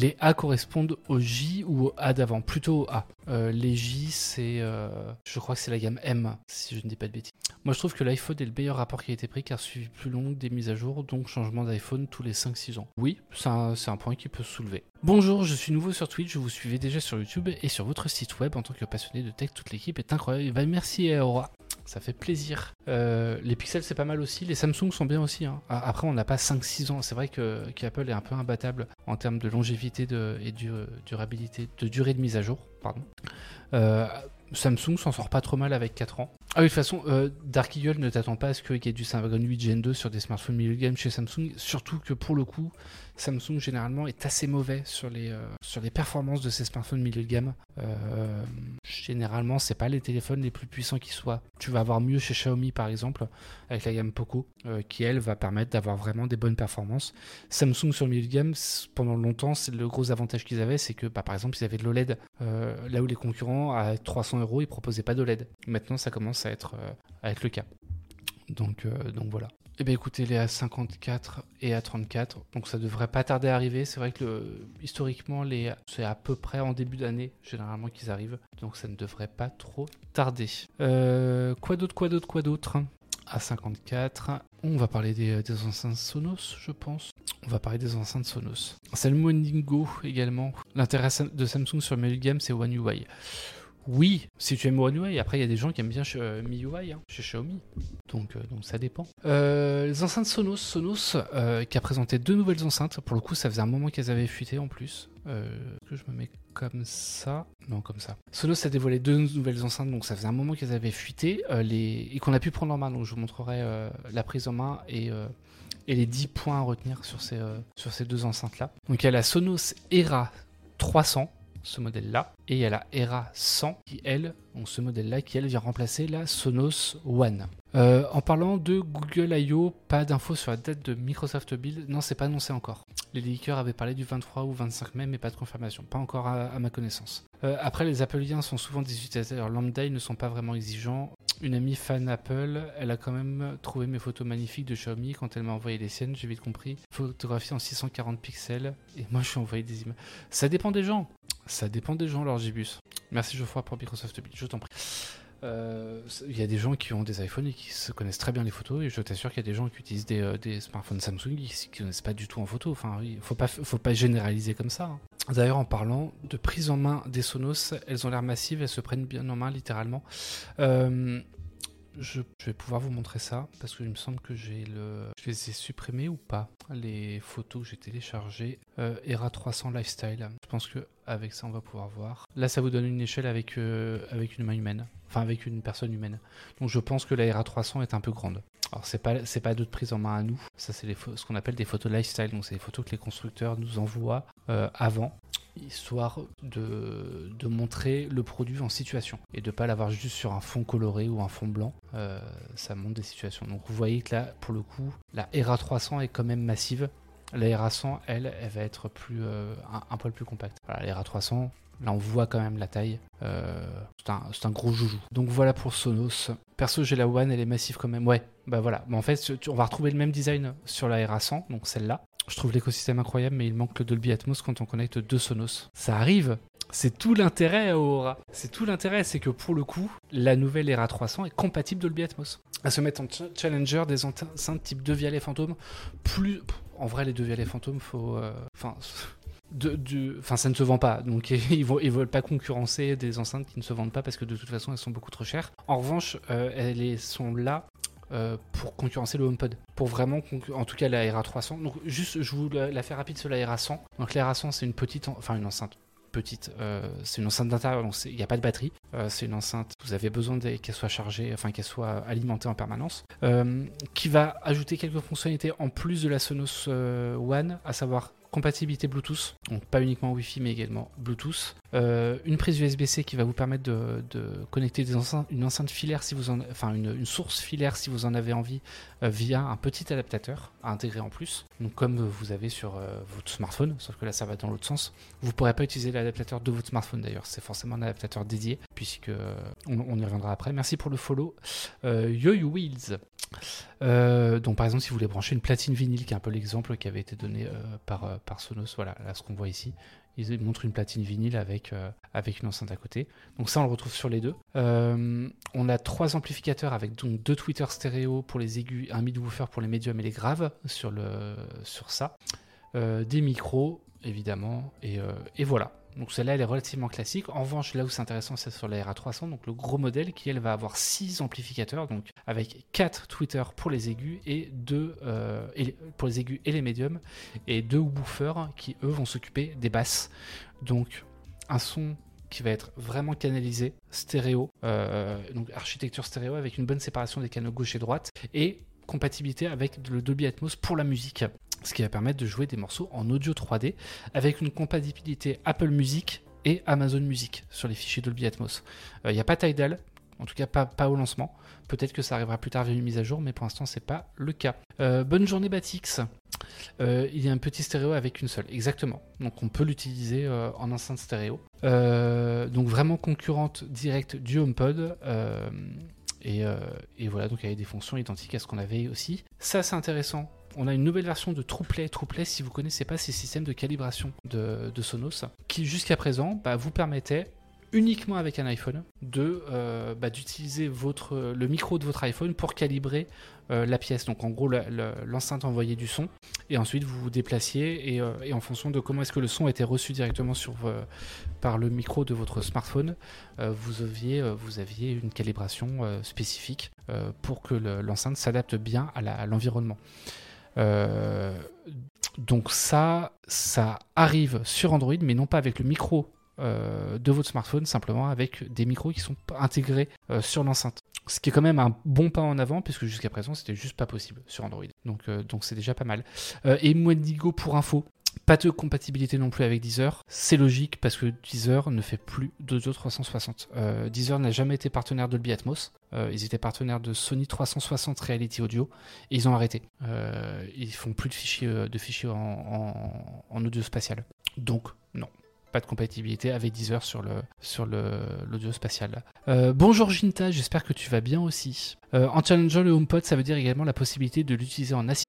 Les A correspondent au J ou au A d'avant, plutôt au A. Euh, les J, c'est. Euh, je crois que c'est la gamme M, si je ne dis pas de bêtises. Moi, je trouve que l'iPhone est le meilleur rapport qui a été pris car suivi plus long des mises à jour, donc changement d'iPhone tous les 5-6 ans. Oui, c'est un, point qui peut se soulever. Bonjour, je suis nouveau sur Twitch, je vous suivais déjà sur YouTube et sur votre site web en tant que passionné de tech, toute l'équipe est incroyable. Bah, merci Aura ça fait plaisir. Euh, les pixels, c'est pas mal aussi. Les Samsung sont bien aussi. Hein. Après, on n'a pas 5-6 ans. C'est vrai que qu'Apple est un peu imbattable en termes de longévité et de durabilité, de durée de mise à jour. Pardon. Euh, Samsung s'en sort pas trop mal avec 4 ans. Ah oui, de toute façon, euh, Dark Eagle ne t'attend pas à ce qu'il y ait du Snapdragon 8 Gen 2 sur des smartphones milieu de gamme chez Samsung. Surtout que pour le coup, Samsung généralement est assez mauvais sur les, euh, performances de ses smartphones milieu de gamme. Euh, généralement, c'est pas les téléphones les plus puissants qui soient. Tu vas avoir mieux chez Xiaomi par exemple, avec la gamme Poco, euh, qui elle va permettre d'avoir vraiment des bonnes performances. Samsung sur le milieu de gamme, pendant longtemps, c'est le gros avantage qu'ils avaient, c'est que bah, par exemple, ils avaient de l'OLED, là où les concurrents à 300 euros, ils proposaient pas d'OLED. Maintenant, ça commence à être, à être le cas. Donc, donc voilà. Eh bien écoutez, les A54 et A34, donc ça devrait pas tarder à arriver. C'est vrai que historiquement, c'est à peu près en début d'année généralement qu'ils arrivent, donc ça ne devrait pas trop tarder. Euh, quoi d'autre, quoi d'autre, quoi d'autre? A54, on va parler des, enceintes Sonos, je pense. On va parler des enceintes Sonos. C'est le Moningo également. L'intérêt de Samsung sur le game, c'est One UI. Oui, si tu aimes One après il y a des gens qui aiment bien euh, MIUI hein, chez Xiaomi, donc, euh, donc ça dépend. Euh, les enceintes Sonos, Sonos qui a présenté deux nouvelles enceintes, pour le coup ça faisait un moment qu'elles avaient fuité en plus. que je me mets comme ça? Non, comme ça. Sonos a dévoilé deux nouvelles enceintes, donc ça faisait un moment qu'elles avaient fuité et qu'on a pu prendre en main, donc je vous montrerai la prise en main et les 10 points à retenir sur ces, sur ces deux enceintes-là. Donc il y a la Sonos Era 300 ce modèle-là. Et il y a la ERA 100 qui, elle, donc ce modèle-là, qui, elle, vient remplacer la Sonos One. Euh, en parlant de Google I.O., pas d'infos sur la date de Microsoft Build. Non, c'est pas annoncé encore. Les leakers avaient parlé du 23 ou 25 mai, mais pas de confirmation. Pas encore à, ma connaissance. Euh, après, les Appleiens sont souvent des utilisateurs lambda, ils ne sont pas vraiment exigeants. Une amie fan Apple, elle a quand même trouvé mes photos magnifiques de Xiaomi quand elle m'a envoyé les siennes, j'ai vite compris. Photographie en 640 pixels, et moi je suis envoyé des images. Ça dépend des gens. Ça dépend des gens, leur. Merci Geoffroy pour Microsoft je t'en prie. Euh, il y a des gens qui ont des iPhones et qui se connaissent très bien les photos, et je t'assure qu'il y a des gens qui utilisent des, euh, smartphones Samsung qui ne connaissent pas du tout en photo. Enfin, il faut pas, faut pas généraliser comme ça. Hein. D'ailleurs, en parlant de prise en main des Sonos, elles ont l'air massives, elles se prennent bien en main littéralement. Euh, je, vais pouvoir vous montrer ça parce qu'il me semble que j'ai le. Je les ai supprimés ou pas Les photos que j'ai téléchargées. Euh, ERA 300 Lifestyle. Je pense que avec ça, on va pouvoir voir. Là, ça vous donne une échelle avec, euh, avec une main humaine. Enfin, avec une personne humaine. Donc, je pense que la ERA 300 est un peu grande. Alors, c'est pas, pas d'autres prises en main à nous. Ça, c'est ce qu'on appelle des photos lifestyle. Donc, c'est des photos que les constructeurs nous envoient euh, avant histoire de, montrer le produit en situation et de pas l'avoir juste sur un fond coloré ou un fond blanc. Euh, ça montre des situations. Donc vous voyez que là, pour le coup, la ERA 300 est quand même massive. La ERA 100, elle, elle va être plus, euh, un, poil plus compacte. Voilà, la ERA 300, là on voit quand même la taille. Euh, c'est un, un, gros joujou. Donc voilà pour Sonos. Perso, j'ai la One, elle est massive quand même. Ouais, bah voilà. Mais en fait, on va retrouver le même design sur la ERA 100, donc celle-là. Je trouve l'écosystème incroyable, mais il manque le Dolby Atmos quand on connecte deux Sonos. Ça arrive, c'est tout l'intérêt Aura. C'est tout l'intérêt, c'est que pour le coup, la nouvelle ERA 300 est compatible Dolby Atmos. À se mettre en challenger des enceintes type 2 via les fantômes, plus. En vrai, les deux via les fantômes, faut. Euh, enfin. [laughs] de, enfin, ça ne se vend pas, donc [laughs] ils ne ils veulent pas concurrencer des enceintes qui ne se vendent pas parce que de toute façon elles sont beaucoup trop chères. En revanche, euh, elles sont là euh, pour concurrencer le HomePod. Pour vraiment, en tout cas la RA300. Donc juste, je vous la, fais rapide sur la RA100. Donc la RA100 c'est une petite, enfin une enceinte petite. Euh, c'est une enceinte d'intérieur, donc il n'y a pas de batterie. Euh, c'est une enceinte, vous avez besoin qu'elle soit chargée, enfin qu'elle soit alimentée en permanence, qui va ajouter quelques fonctionnalités en plus de la Sonos One, à savoir compatibilité Bluetooth, donc pas uniquement Wi-Fi mais également Bluetooth. Euh, une prise USB-C qui va vous permettre de, connecter une enceinte filaire si vous en, enfin une, source filaire si vous en avez envie euh, via un petit adaptateur à intégrer en plus. Donc comme vous avez sur euh, votre smartphone, sauf que là ça va dans l'autre sens. Vous pourrez pas utiliser l'adaptateur de votre smartphone d'ailleurs, c'est forcément un adaptateur dédié puisque on, y reviendra après. Merci pour le follow. Yo -yo Wheels. donc par exemple si vous voulez brancher une platine vinyle qui est un peu l'exemple qui avait été donné par par Sonos. Voilà, là ce qu'on voit ici. Ils montrent une platine vinyle avec, euh, une enceinte à côté. Donc ça, on le retrouve sur les deux. Euh, on a trois amplificateurs avec donc deux tweeters stéréo pour les aigus, un mid-woofer pour les médiums et les graves sur, ça. Euh, des micros, évidemment. Et voilà. Donc celle-là, elle est relativement classique. En revanche, là où c'est intéressant, c'est sur la RA300, donc le gros modèle qui, elle, va avoir 6 amplificateurs, donc avec 4 tweeters pour les aigus et 2 euh, pour les aigus et les médiums, et deux woofers qui, eux, vont s'occuper des basses. Donc un son qui va être vraiment canalisé, stéréo, euh, donc architecture stéréo avec une bonne séparation des canaux gauche et droite, et compatibilité avec le Dolby Atmos pour la musique ce qui va permettre de jouer des morceaux en audio 3D avec une compatibilité Apple Music et Amazon Music sur les fichiers Dolby Atmos. Il euh, n'y a pas Tidal, en tout cas pas, au lancement. Peut-être que ça arrivera plus tard via une mise à jour, mais pour l'instant c'est pas le cas. Euh, bonne journée Batix. Euh, il y a un petit stéréo avec une seule, exactement. Donc on peut l'utiliser en enceinte stéréo. donc vraiment concurrente directe du HomePod. Et, et, voilà, donc il y avait des fonctions identiques à ce qu'on avait aussi. Ça c'est intéressant on a une nouvelle version de TruePlay. TruePlay, si vous connaissez pas ces systèmes de calibration de, Sonos, qui jusqu'à présent bah, vous permettait uniquement avec un iPhone de euh, bah, d'utiliser votre le micro de votre iPhone pour calibrer euh, la pièce. Donc en gros l'enceinte envoyait du son et ensuite vous vous déplaciez euh, et, en fonction de comment est-ce que le son était reçu directement sur par le micro de votre smartphone, vous aviez vous aviez une calibration spécifique pour que l'enceinte s'adapte bien à l'environnement. Donc ça, ça arrive sur Android, mais non pas avec le micro euh, de votre smartphone, simplement avec des micros qui sont intégrés euh, sur l'enceinte. Ce qui est quand même un bon pas en avant, puisque jusqu'à présent, c'était juste pas possible sur Android. Donc donc c'est déjà pas mal. et Mwendigo pour info, pas de compatibilité non plus avec Deezer. C'est logique parce que Deezer ne fait plus d'audio 360. Euh, Deezer n'a jamais été partenaire de Dolby Atmos. Euh, ils étaient partenaires de Sony 360 Reality Audio et ils ont arrêté. Euh, ils font plus de fichiers, de fichiers en, audio spatial. Donc, non pas de compatibilité avec Deezer sur le sur l'audio spatial. bonjour Ginta, j'espère que tu vas bien aussi. en challengeant le HomePod, ça veut dire également la possibilité de l'utiliser en assistant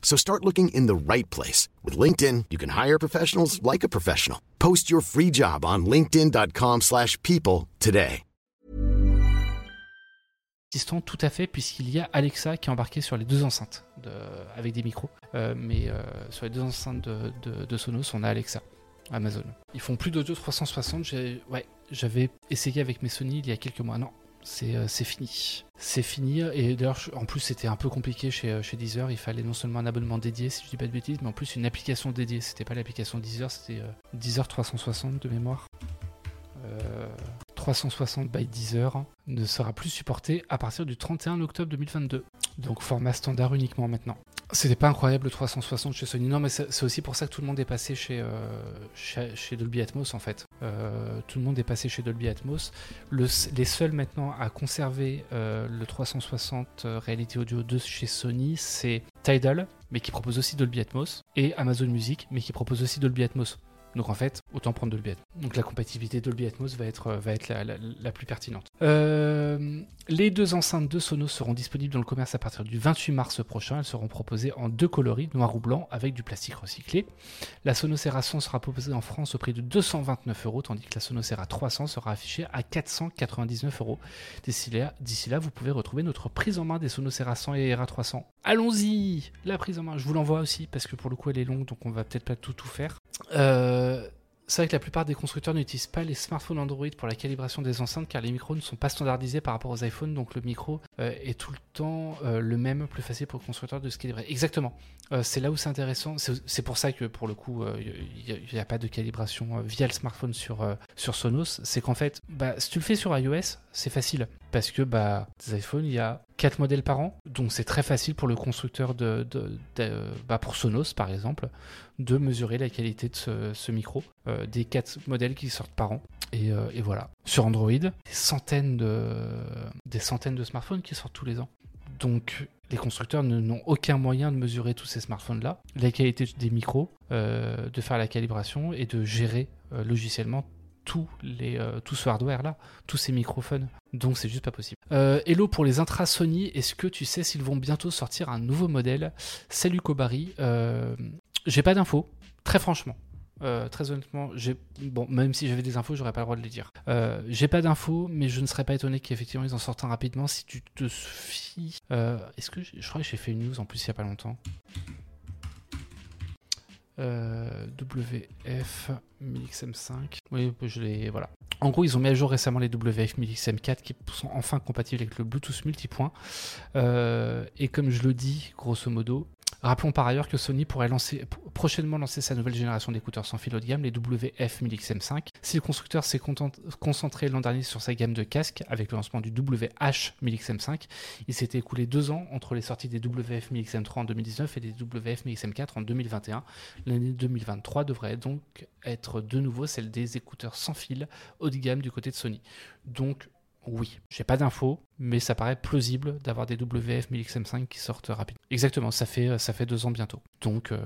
So start looking in the right place. With LinkedIn, you can hire professionals like a professional. Post your free job on linkedin.com slash people today. Tout à fait, puisqu'il y a Alexa qui est embarqué sur les deux enceintes de, avec des micros. Euh, mais euh, sur les deux enceintes de, de, de, Sonos, on a Alexa, Amazon. Ils font plus d'audio 360. J'ai, ouais, j'avais essayé avec mes Sony il y a quelques mois. Non, c'est, euh, c'est fini. C'est fini. Et d'ailleurs, en plus, c'était un peu compliqué chez, chez Deezer. Il fallait non seulement un abonnement dédié, si je dis pas de bêtises, mais en plus une application dédiée. C'était pas l'application Deezer, c'était Deezer 360 de mémoire. 360 by Deezer ne sera plus supporté à partir du 31 octobre 2022. Donc format standard uniquement maintenant. C'était pas incroyable le 360 chez Sony. Non, mais c'est aussi pour ça que tout le monde est passé chez, euh, Dolby Atmos en fait. Euh, tout le monde est passé chez Dolby Atmos. Le, les seuls maintenant à conserver euh, le 360 Reality Audio 2 chez Sony, c'est Tidal, mais qui propose aussi Dolby Atmos, et Amazon Music, mais qui propose aussi Dolby Atmos. Donc en fait, autant prendre Dolby Atmos. Donc la compatibilité Dolby Atmos va être, va être la, plus pertinente. Euh, les deux enceintes de Sonos seront disponibles dans le commerce à partir du 28 mars prochain. Elles seront proposées en deux coloris, noir ou blanc, avec du plastique recyclé. La Sonos Era 100 sera proposée en France au prix de 229 euros, tandis que la Sonos Era 300 sera affichée à 499 euros. D'ici là, là, vous pouvez retrouver notre prise en main des Sonos Era 100 et Era 300. Allons-y La prise en main, je vous l'envoie aussi parce que pour le coup elle est longue, donc on va peut-être pas tout tout faire. Euh, c'est vrai que la plupart des constructeurs n'utilisent pas les smartphones Android pour la calibration des enceintes car les micros ne sont pas standardisés par rapport aux iPhones, donc le micro euh, est tout le temps euh, le même, plus facile pour le constructeur de se calibrer. Exactement. C'est là où c'est intéressant. C'est pour ça que pour le coup, il n'y a, a, pas de calibration via le smartphone sur, sur Sonos. C'est qu'en fait, bah, si tu le fais sur iOS, c'est facile parce que bah, des iPhones, il y a 4 modèles par an, donc c'est très facile pour le constructeur de, de, bah pour Sonos par exemple, de mesurer la qualité de ce, micro euh, des 4 modèles qui sortent par an. Et, euh, et, voilà. Sur Android, des centaines de, des centaines de smartphones qui sortent tous les ans. Donc les constructeurs n'ont aucun moyen de mesurer tous ces smartphones-là, la qualité des micros, euh, de faire la calibration et de gérer euh, logiciellement tous les, euh, tout ce hardware-là, tous ces microphones. Donc c'est juste pas possible. Euh, hello pour les intras Sony, est-ce que tu sais s'ils vont bientôt sortir un nouveau modèle? Salut Kobari, euh, j'ai pas d'infos, très franchement. Très honnêtement, j'ai bon, même si j'avais des infos, j'aurais pas le droit de les dire. J'ai pas d'infos, mais je ne serais pas étonné qu'effectivement ils en sortent un rapidement si tu te fies. Est-ce que je crois que j'ai fait une news en plus il y a pas longtemps. Euh, WF 1000XM5. Oui, je l'ai. Voilà. En gros, ils ont mis à jour récemment les WF 1000XM4 qui sont enfin compatibles avec le Bluetooth multipoint. Euh, et comme je le dis, grosso modo, Rappelons par ailleurs que Sony pourrait prochainement lancer sa nouvelle génération d'écouteurs sans fil haut de gamme, les WF-1000XM5. Si le constructeur s'est concentré l'an dernier sur sa gamme de casques avec le lancement du WH-1000XM5, il s'était écoulé deux ans entre les sorties des WF-1000XM3 en 2019 et des WF-1000XM4 en 2021. L'année 2023 devrait donc être de nouveau celle des écouteurs sans fil haut de gamme du côté de Sony. Donc Oui, j'ai pas d'infos, mais ça paraît plausible d'avoir des WF 1000XM5 qui sortent rapidement. Exactement, ça fait, ça fait deux ans bientôt. Donc, euh,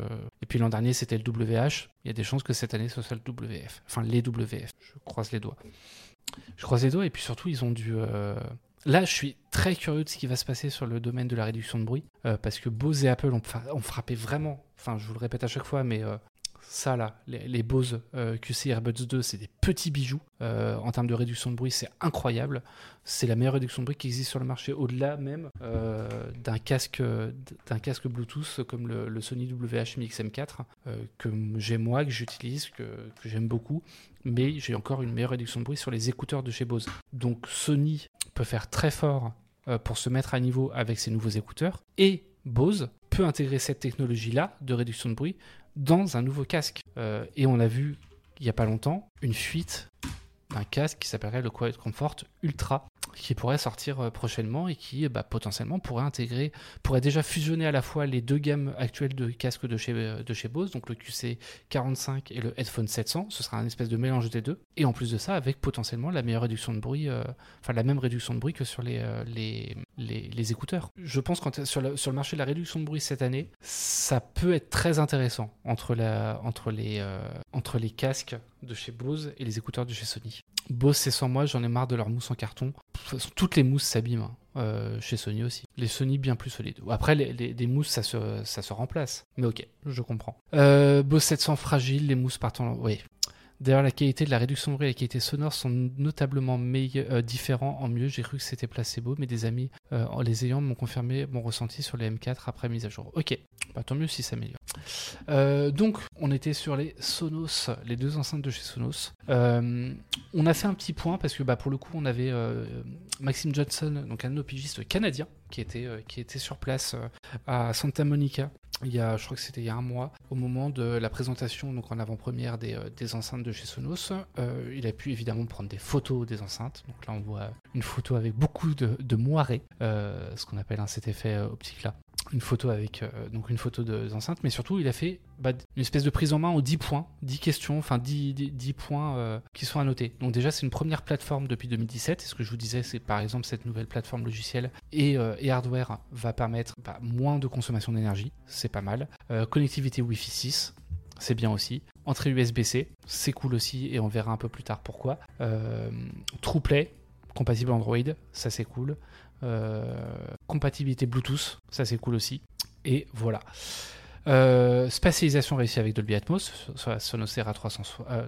Et puis l'an dernier, c'était le WH. Il y a des chances que cette année, ce soit le WF. Enfin, les WF. Je croise les doigts. Je croise les doigts, et puis surtout, ils ont dû. Euh, là, je suis très curieux de ce qui va se passer sur le domaine de la réduction de bruit, euh, parce que Bose et Apple ont, frappé vraiment, enfin je vous le répète à chaque fois, mais ça là, les, Bose euh, QC Earbuds 2, c'est des petits bijoux. Euh, en termes de réduction de bruit, c'est incroyable. C'est la meilleure réduction de bruit qui existe sur le marché, au-delà même euh, d'un casque, d'un casque Bluetooth comme le, Sony WH-MX M4 que j'ai moi, que j'utilise, que, que j'aime beaucoup. Mais j'ai encore une meilleure réduction de bruit sur les écouteurs de chez Bose. Donc Sony peut faire très fort pour se mettre à niveau avec ses nouveaux écouteurs et Bose peut intégrer cette technologie-là de réduction de bruit dans un nouveau casque. Euh, et on a vu il n'y a pas longtemps une fuite d'un casque qui s'appellerait le Quiet Comfort Ultra qui pourrait sortir euh, prochainement et qui bah, potentiellement pourrait intégrer, pourrait déjà fusionner à la fois les deux gammes actuelles de casques de chez, euh, de chez Bose, donc le QC45 et le Headphone 700. Ce sera un espèce de mélange des deux. Et en plus de ça, avec potentiellement la meilleure réduction de bruit, enfin la même réduction de bruit que sur les, les, les, écouteurs. Je pense que sur, le, sur le marché de la réduction de bruit cette année, ça peut être très intéressant entre, la, entre, les, euh, entre les casques de chez Bose et les écouteurs de chez Sony. Bose, c'est sans moi, j'en ai marre de leur mousse en carton. Toutes les mousses s'abîment. Hein, euh, chez Sony aussi. Les Sony bien plus solides. Après, les, mousses, ça se, ça se remplace. Mais ok, je comprends. Euh, Bose 700 fragile, les mousses partant... Oui, D'ailleurs, la qualité de la réduction de bruit et la qualité sonore sont notablement euh, différents en mieux. J'ai cru que c'était placebo, mais des amis euh, en les ayant m'ont confirmé mon ressenti sur les M4 après mise à jour. Ok, bah, tant mieux si ça améliore. Euh, donc, on était sur les Sonos, les deux enceintes de chez Sonos. on a fait un petit point parce que bah, pour le coup, on avait Maxime Johnson, donc un pigistes canadiens, qui était, qui était sur place à Santa Monica il y a, je crois que c'était il y a un mois, au moment de la présentation, donc en avant-première des, euh, des, enceintes de chez Sonos, euh, il a pu évidemment prendre des photos des enceintes. Donc là, on voit une photo avec beaucoup de, de moiré, euh, ce qu'on appelle cet effet optique là une photo avec euh, donc une photo de, enceintes, mais surtout il a fait bah, une espèce de prise en main aux 10 points, 10 questions, enfin 10, 10, points euh, qui sont à noter. Donc déjà c'est une première plateforme depuis 2017, et ce que je vous disais c'est par exemple cette nouvelle plateforme logicielle et, euh, et hardware va permettre bah, moins de consommation d'énergie, c'est pas mal. connectivité Wi-Fi 6, c'est bien aussi. Entrée USB-C, c'est cool aussi, et on verra un peu plus tard pourquoi. TruePlay, compatible Android, ça c'est cool. Euh, compatibilité Bluetooth, ça c'est cool aussi. Et voilà. Euh, spatialisation réussie avec Dolby Atmos sur la Sonos 300,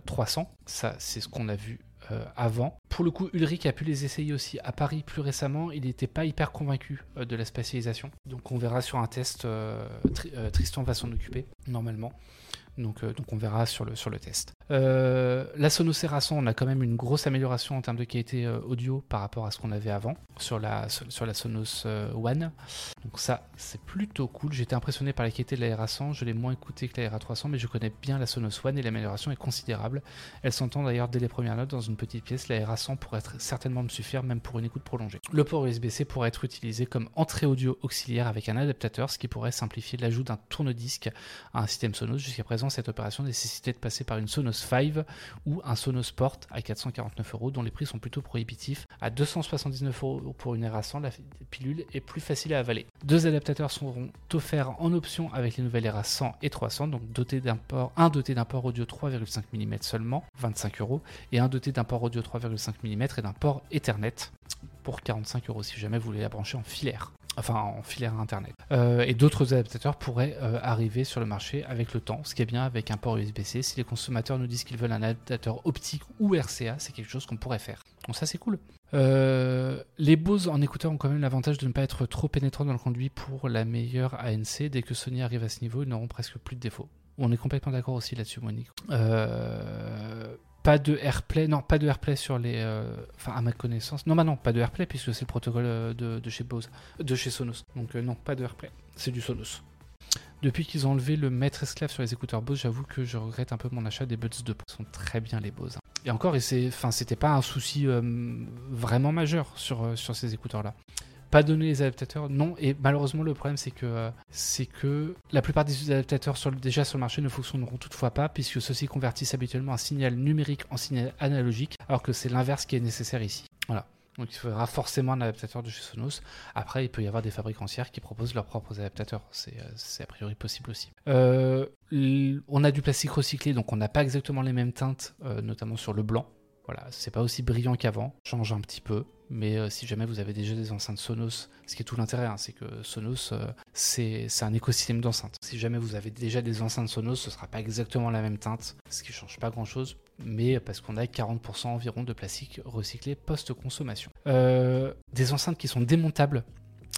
300. ça c'est ce qu'on a vu euh, avant. Pour le coup, Ulrich a pu les essayer aussi à Paris plus récemment. Il n'était pas hyper convaincu de la spatialisation. Donc on verra sur un test. Tristan va s'en occuper normalement. Donc, donc on verra sur le, test. Euh, la Sonos Erason, on a quand même une grosse amélioration en termes de qualité euh, audio par rapport à ce qu'on avait avant sur la, sur, la Sonos euh, One. Donc ça, c'est plutôt cool. J'étais impressionné par la qualité de la Erason. Je l'ai moins écouté que la Era300, mais je connais bien la Sonos One et l'amélioration est considérable. Elle s'entend d'ailleurs dès les premières notes dans une petite pièce. La Era100 pourrait certainement me suffire, même pour une écoute prolongée. Le port USB-C pourrait être utilisé comme entrée audio auxiliaire avec un adaptateur, ce qui pourrait simplifier l'ajout d'un tourne-disque à un système Sonos. Jusqu'à présent, cette opération nécessitait de passer par une Sonos 5 ou un Sonos Sport à 449 euros dont les prix sont plutôt prohibitifs. À 279 euros pour une RA100, la pilule est plus facile à avaler. Deux adaptateurs seront offerts en option avec les nouvelles RA 100 et 300, donc doté d'un port, un doté d'un port audio 3,5 mm seulement, 25 euros, et un doté d'un port audio 3,5 mm et d'un port Ethernet pour 45 euros si jamais vous voulez la brancher en filaire enfin en filaire internet. Euh, et d'autres adaptateurs pourraient euh, arriver sur le marché avec le temps, ce qui est bien avec un port USB-C. Si les consommateurs nous disent qu'ils veulent un adaptateur optique ou RCA, c'est quelque chose qu'on pourrait faire. Donc ça c'est cool. Euh, les Bose en écouteurs ont quand même l'avantage de ne pas être trop pénétrants dans le conduit pour la meilleure ANC. Dès que Sony arrive à ce niveau, ils n'auront presque plus de défauts. On est complètement d'accord aussi là-dessus, Monique. Euh, pas de AirPlay, non, pas de AirPlay sur les. Euh, enfin, à ma connaissance. Non, bah non, pas de AirPlay puisque c'est le protocole euh, de, chez Bose, de chez Sonos. Donc, euh, non, pas de AirPlay. C'est du Sonos. Depuis qu'ils ont enlevé le maître esclave sur les écouteurs Bose, j'avoue que je regrette un peu mon achat des Buds 2. Ils sont très bien les Bose. Et encore, et c'est, enfin, c'était pas un souci vraiment majeur sur, sur ces écouteurs-là pas donner les adaptateurs, non. Et malheureusement, le problème, c'est que, euh, c'est que la plupart des adaptateurs sur déjà sur le marché ne fonctionneront toutefois pas, puisque ceux-ci convertissent habituellement un signal numérique en signal analogique, alors que c'est l'inverse qui est nécessaire ici. Voilà. Donc il faudra forcément un adaptateur de chez Sonos. Après, il peut y avoir des fabricants tiers qui proposent leurs propres adaptateurs. C'est a priori possible aussi. on a du plastique recyclé, donc on n'a pas exactement les mêmes teintes, notamment sur le blanc. Voilà, c'est pas aussi brillant qu'avant, change un petit peu, mais euh, si jamais vous avez déjà des enceintes Sonos, ce qui est tout l'intérêt, hein, c'est que Sonos, euh, c'est un écosystème d'enceintes. Si jamais vous avez déjà des enceintes Sonos, ce sera pas exactement la même teinte, ce qui change pas grand chose, mais parce qu'on a 40% environ de plastique recyclé post-consommation. Euh, des enceintes qui sont démontables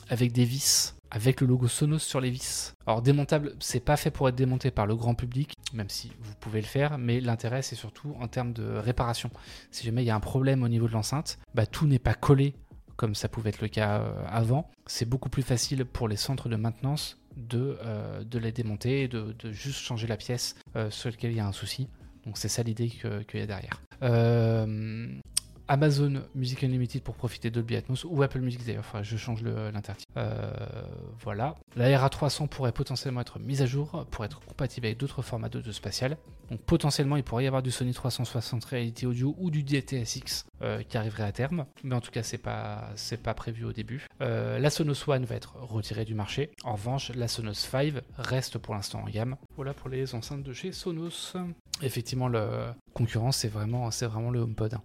avec des vis avec le logo Sonos sur les vis. Alors démontable, c'est pas fait pour être démonté par le grand public, même si vous pouvez le faire, mais l'intérêt c'est surtout en termes de réparation. Si jamais il y a un problème au niveau de l'enceinte, bah, tout n'est pas collé comme ça pouvait être le cas euh, avant. C'est beaucoup plus facile pour les centres de maintenance de, euh, de les démonter et de, juste changer la pièce euh, sur laquelle il y a un souci. Donc c'est ça l'idée qu'il y a derrière. Amazon Music Unlimited pour profiter de Atmos ou Apple Music d'ailleurs, enfin, je change l'intertitre. Euh, voilà. La RA300 pourrait potentiellement être mise à jour pour être compatible avec d'autres formats d'audio spatial. Donc potentiellement il pourrait y avoir du Sony 360 Reality Audio ou du DTSX euh, qui arriverait à terme, mais en tout cas c'est pas c'est pas prévu au début. Euh, la Sonos One va être retirée du marché. En revanche, la Sonos 5 reste pour l'instant en gamme. Voilà pour les enceintes de chez Sonos. Effectivement, la concurrence c'est vraiment vraiment le HomePod. Hein.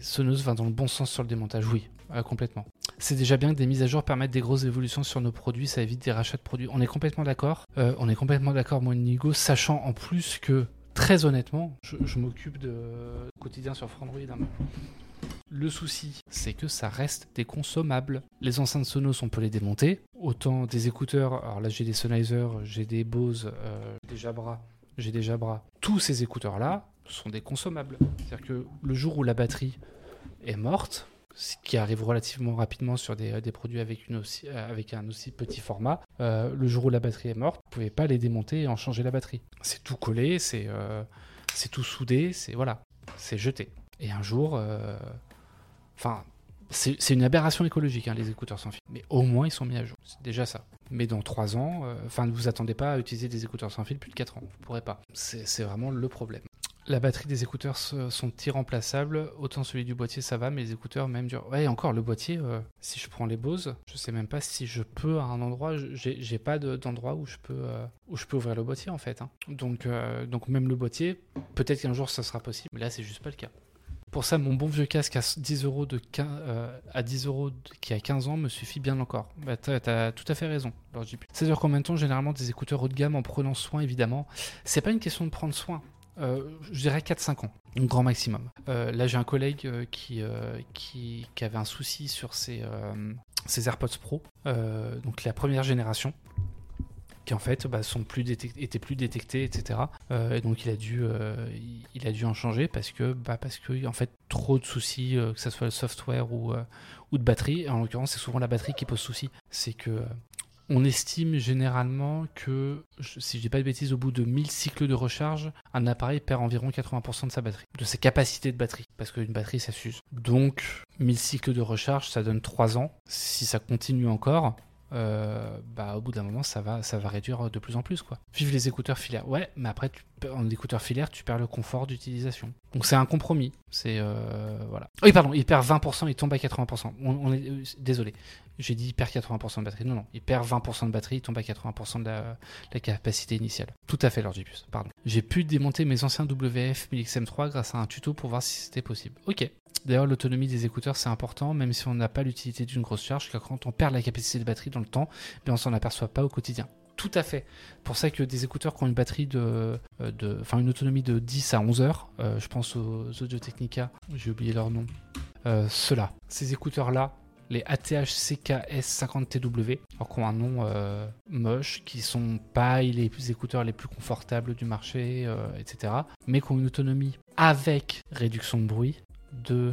Sonos va dans le bon sens sur le démontage, oui, euh, complètement. C'est déjà bien que des mises à jour permettent des grosses évolutions sur nos produits, ça évite des rachats de produits. On est complètement d'accord. Euh, on est complètement d'accord, moi, Nigo, sachant en plus que, très honnêtement, je, m'occupe de quotidien sur Frandroid. Hein, le souci, c'est que ça reste des consommables. Les enceintes Sonos, on peut les démonter. Autant des écouteurs, alors là j'ai des Sennheiser, j'ai des Bose, euh, des Jabra, j'ai des Jabra. Tous ces écouteurs-là, sont des consommables. C'est-à-dire que le jour où la batterie est morte, ce qui arrive relativement rapidement sur des, produits euh, avec un aussi petit format, euh, le jour où la batterie est morte, vous ne pouvez pas les démonter et en changer la batterie. C'est tout collé, c'est euh, tout soudé, c'est voilà, c'est jeté. Et un jour, enfin, c'est une aberration écologique, hein, les écouteurs sans fil. Mais au moins, ils sont mis à jour. C'est déjà ça. Mais dans 3 ans, enfin, ne vous attendez pas à utiliser des écouteurs sans fil plus de 4 ans. Vous ne pourrez pas. C'est vraiment le problème. La batterie des écouteurs sont irremplaçables. Autant celui du boîtier, ça va, mais les écouteurs, même dur. Ouais, encore le boîtier, euh, si je prends les Bose, je sais même pas si je peux à un endroit. J'ai pas d'endroit où je peux euh, où je peux ouvrir le boîtier en fait. Hein. Donc euh, donc même le boîtier, peut-être qu'un jour ça sera possible, mais là c'est juste pas le cas. Pour ça, mon bon vieux casque à 10 euros de à 10 euros qui a 15 ans me suffit bien encore. Bah, t'as as tout à fait raison. Ça dure combien de temps Généralement des écouteurs haut de gamme en prenant soin évidemment? C'est pas une question de prendre soin. Euh, je dirais 4-5 ans, grand maximum. Euh, là, j'ai un collègue euh, qui, qui, avait un souci sur ses, AirPods Pro, donc la première génération, qui en fait bah, sont plus étaient plus détectés, etc. et donc il a dû, il a dû en changer parce que, bah, parce en fait, trop de soucis, que ce soit le software ou, ou de batterie. En l'occurrence, c'est souvent la batterie qui pose souci. C'est que on estime généralement que, si je dis pas de bêtises, au bout de 1000 cycles de recharge, un appareil perd environ 80% de sa batterie, de ses capacités de batterie, parce qu'une batterie ça s'use. Donc 1000 cycles de recharge, ça donne 3 ans. Si ça continue encore, euh, bah, au bout d'un moment, ça va, ça va réduire de plus en plus. Quoi. Vive les écouteurs filaires. Ouais, mais après, tu, en écouteurs filaires, tu perds le confort d'utilisation. Donc c'est un compromis. C'est euh. Oui, pardon, il perd 20%, il tombe à 80%. On, est euh, désolé. J'ai dit il perd 80% de batterie. Non, non, il perd 20% de batterie, il tombe à 80% de la, capacité initiale. Tout à fait, Lord Gipus. Pardon. J'ai pu démonter mes anciens WF 1000XM3 grâce à un tuto pour voir si c'était possible. Ok. D'ailleurs, l'autonomie des écouteurs, c'est important, même si on n'a pas l'utilité d'une grosse charge, car quand on perd la capacité de batterie dans le temps, mais on s'en aperçoit pas au quotidien. Tout à fait. Pour ça que des écouteurs qui ont une batterie de, euh, de enfin une autonomie de 10 à 11 heures, euh, je pense aux Audio Technica, j'ai oublié leur nom. Euh, ceux-là, ces écouteurs-là, les ATH CKS 50TW, alors qui ont un nom moche, qui sont pas les écouteurs les plus confortables du marché, etc. Mais qui ont une autonomie avec réduction de bruit de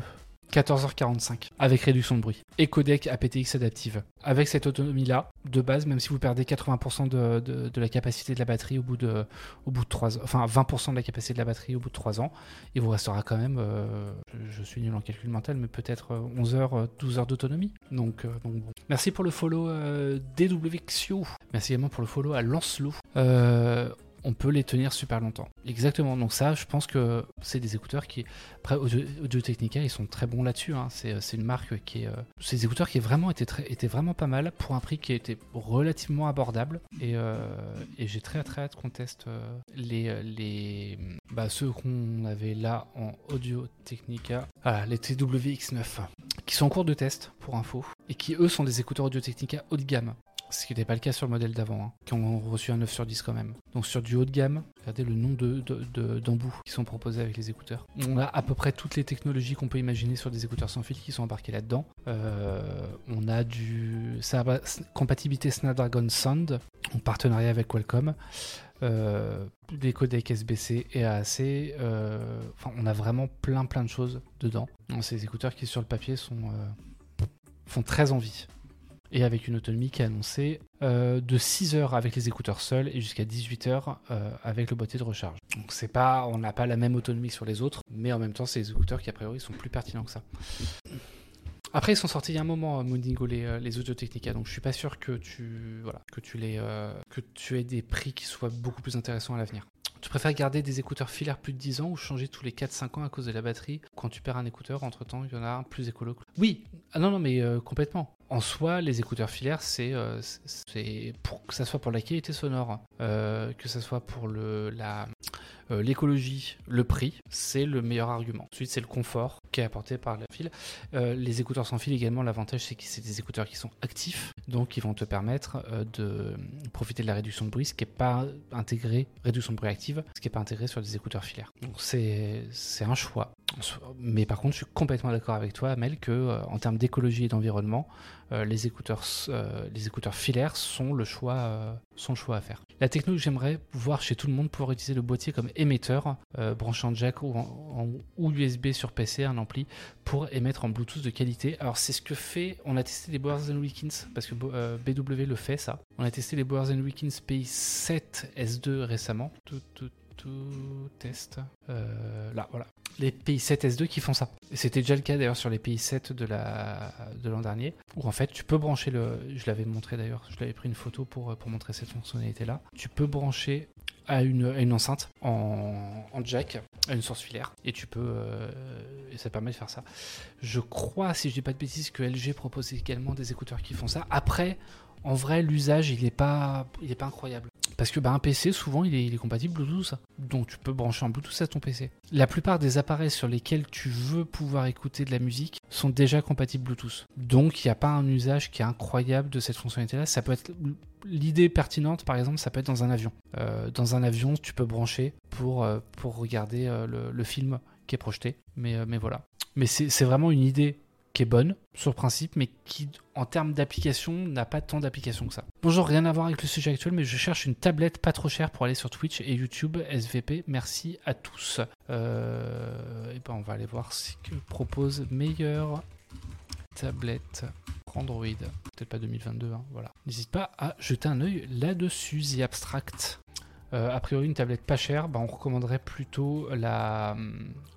14h45 avec réduction de bruit et codec aptX adaptive. Avec cette autonomie-là, de base, même si vous perdez 80% de, la capacité de la batterie au bout de, au bout de 3 ans, enfin 20% de la capacité de la batterie au bout de 3 ans, il vous restera quand même, euh, je, suis nul en calcul mental, mais peut-être 11 h 12 heures d'autonomie. Donc, euh, bon. Merci pour le follow euh, DWXio. Merci également pour le follow à Lancelot. On peut les tenir super longtemps. Exactement. Donc ça, je pense que c'est des écouteurs qui, après Audio, Technica, ils sont très bons là-dessus. Hein. C'est, une marque qui est, c'est des écouteurs qui vraiment étaient, très, vraiment pas mal pour un prix qui était relativement abordable. Et, et j'ai très très hâte qu'on teste les, les, bah, ceux qu'on avait là en Audio Technica, voilà, les TWX9, qui sont en cours de test pour info et qui eux sont des écouteurs Audio Technica haut de gamme ce qui n'était pas le cas sur le modèle d'avant, hein, qui ont reçu un 9 sur 10 quand même. Donc sur du haut de gamme, regardez le nombre de, d'embouts qui sont proposés avec les écouteurs. On a à peu près toutes les technologies qu'on peut imaginer sur des écouteurs sans fil qui sont embarquées là-dedans. Euh, on a du compatibilité Snapdragon Sound en partenariat avec Qualcomm. Euh, des codecs SBC et AAC. Euh, enfin, on a vraiment plein plein de choses dedans. ces écouteurs qui sur le papier sont font très envie et avec une autonomie qui est annoncée euh, de 6 heures avec les écouteurs seuls et jusqu'à 18 heures euh, avec le boîtier de recharge. Donc c'est pas, on n'a pas la même autonomie sur les autres, mais en même temps c'est des écouteurs qui a priori sont plus pertinents que ça. Après, ils sont sortis il y a un moment, Moondingo, les, euh, les Audio Technica, donc je suis pas sûr que tu, voilà, que tu, les, que tu aies des prix qui soient beaucoup plus intéressants à l'avenir. Tu préfères garder des écouteurs filaires plus de 10 ans ou changer tous les 4-5 ans à cause de la batterie? Quand tu perds un écouteur, entre-temps, il y en a un plus écolo. Oui, ah non, non, mais complètement en soi, les écouteurs filaires, c'est euh, pour que ça soit pour la qualité sonore, euh, que ça soit pour le, euh, l'écologie, le prix, c'est le meilleur argument. Ensuite, c'est le confort qui est apporté par la fil. les écouteurs sans fil également, l'avantage c'est que c'est des écouteurs qui sont actifs, donc ils vont te permettre de profiter de la réduction de bruit, ce qui n'est pas intégré, réduction de bruit active, ce qui n'est pas intégré sur des écouteurs filaires. Donc c'est un choix. Mais par contre, je suis complètement d'accord avec toi, Amel, que en termes d'écologie et d'environnement, les, écouteurs, euh, les écouteurs filaires sont le, choix, euh, à faire. La techno que j'aimerais voir chez tout le monde, pouvoir utiliser le boîtier comme émetteur, branchant jack ou, USB sur PC, un ampli, pour émettre en Bluetooth de qualité. Alors c'est ce que fait, on a testé les Bowers Wilkins, parce que BW le fait ça. On a testé les Bowers Wilkins PI7 S2 récemment. Tout, tout, tout test. là, voilà les pays 7 S2 qui font ça. Et c'était déjà le cas d'ailleurs sur les pays 7 de l'an de dernier, où en fait tu peux brancher le. Je l'avais montré d'ailleurs, je l'avais pris une photo pour, pour montrer cette fonctionnalité là. Tu peux brancher à une, une enceinte en, en, jack, à une source filaire, et tu peux. Euh, et ça permet de faire ça. Je crois, si je dis pas de bêtises, que LG propose également des écouteurs qui font ça. Après, en vrai, l'usage, il n'est pas, il est pas incroyable. Parce que bah, un PC, souvent, il est, compatible Bluetooth. Donc tu peux brancher en Bluetooth à ton PC. La plupart des appareils sur lesquels tu veux pouvoir écouter de la musique sont déjà compatibles Bluetooth. Donc il n'y a pas un usage qui est incroyable de cette fonctionnalité-là. L'idée pertinente, par exemple, ça peut être dans un avion. Euh, dans un avion, tu peux brancher pour, euh, pour regarder euh, le, film qui est projeté. Mais, mais voilà. Mais c'est vraiment une idée qui est bonne sur principe, mais qui, en termes d'application, n'a pas tant d'applications que ça. Bonjour, rien à voir avec le sujet actuel, mais je cherche une tablette pas trop chère pour aller sur Twitch et YouTube SVP. Merci à tous. Euh, et ben on va aller voir ce que propose meilleure tablette Android. Peut-être pas 2022, hein, voilà. N'hésite pas à jeter un œil là-dessus, The Abstract. Euh, a priori, une tablette pas chère, bah, on recommanderait plutôt la,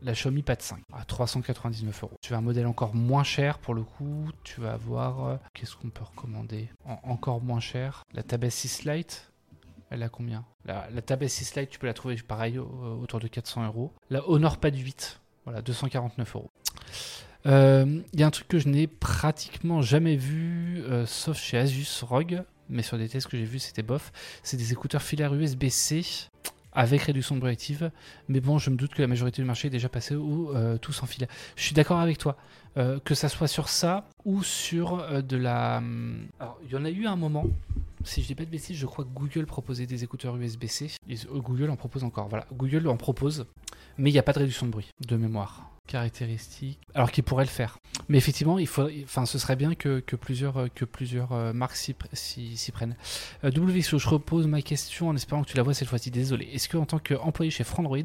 la Xiaomi Pad 5 à 399 euros. Tu as un modèle encore moins cher pour le coup. Tu vas avoir. Euh, qu'est-ce qu'on peut recommander? Encore moins cher. La Tab S6 Lite. Elle a combien? La, la Tab S6 Lite, tu peux la trouver pareil autour de 400 euros. La Honor Pad 8, voilà, 249 euros. Il euh, y a un truc que je n'ai pratiquement jamais vu, sauf chez Asus ROG, mais sur des tests que j'ai vus, c'était bof. C'est des écouteurs filaires USB-C avec réduction de bruit active. Mais bon, je me doute que la majorité du marché est déjà passé ou euh, tous en filaire. Je suis d'accord avec toi. Euh, que ça soit sur ça ou sur euh, de la. Hum, alors, il y en a eu un moment. Si je dis pas de bêtises, je crois que Google proposait des écouteurs USB-C. Google en propose encore. Voilà, Google en propose, mais il n'y a pas de réduction de bruit de mémoire caractéristiques, alors qu'il pourrait le faire. Mais effectivement, il enfin, ce serait bien que, plusieurs, que plusieurs euh, marques s'y prennent. Euh, je repose ma question en espérant que tu la vois cette fois-ci. Désolé. Est-ce que en tant qu'employé chez Frandroid,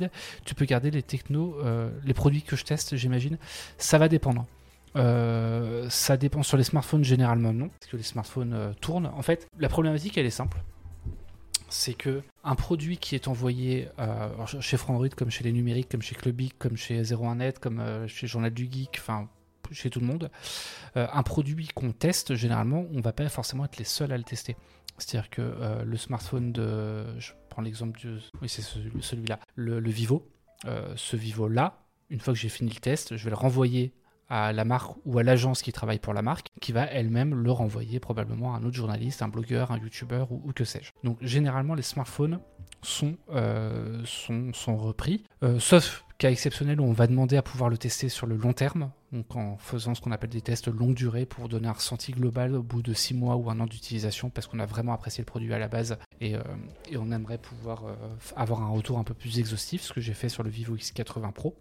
tu peux garder les technos, euh, les produits que je teste, j'imagine? Ça va dépendre. ça dépend sur les smartphones généralement non, parce que les smartphones tournent. En fait, la problématique elle est simple c'est que un produit qui est envoyé euh, chez Frandroid, comme chez les numériques, comme chez Clubic, comme chez 01net, comme euh, chez Journal du Geek, enfin chez tout le monde, euh, un produit qu'on teste, généralement, on va pas forcément être les seuls à le tester. C'est-à-dire que le smartphone de. Je prends l'exemple du. Oui, c'est celui- celui-là. Le, le Vivo. ce Vivo-là, une fois que j'ai fini le test, je vais le renvoyer à la marque ou à l'agence qui travaille pour la marque, qui va elle-même le renvoyer probablement à un autre journaliste, un blogueur, un youtubeur ou, que sais-je. Donc généralement les smartphones sont, euh, repris, euh, sauf cas exceptionnel où on va demander à pouvoir le tester sur le long terme, donc en faisant ce qu'on appelle des tests longue durée pour donner un ressenti global au bout de 6 mois ou un an d'utilisation parce qu'on a vraiment apprécié le produit à la base et, euh, on aimerait pouvoir euh, avoir un retour un peu plus exhaustif, ce que j'ai fait sur le Vivo X80 Pro.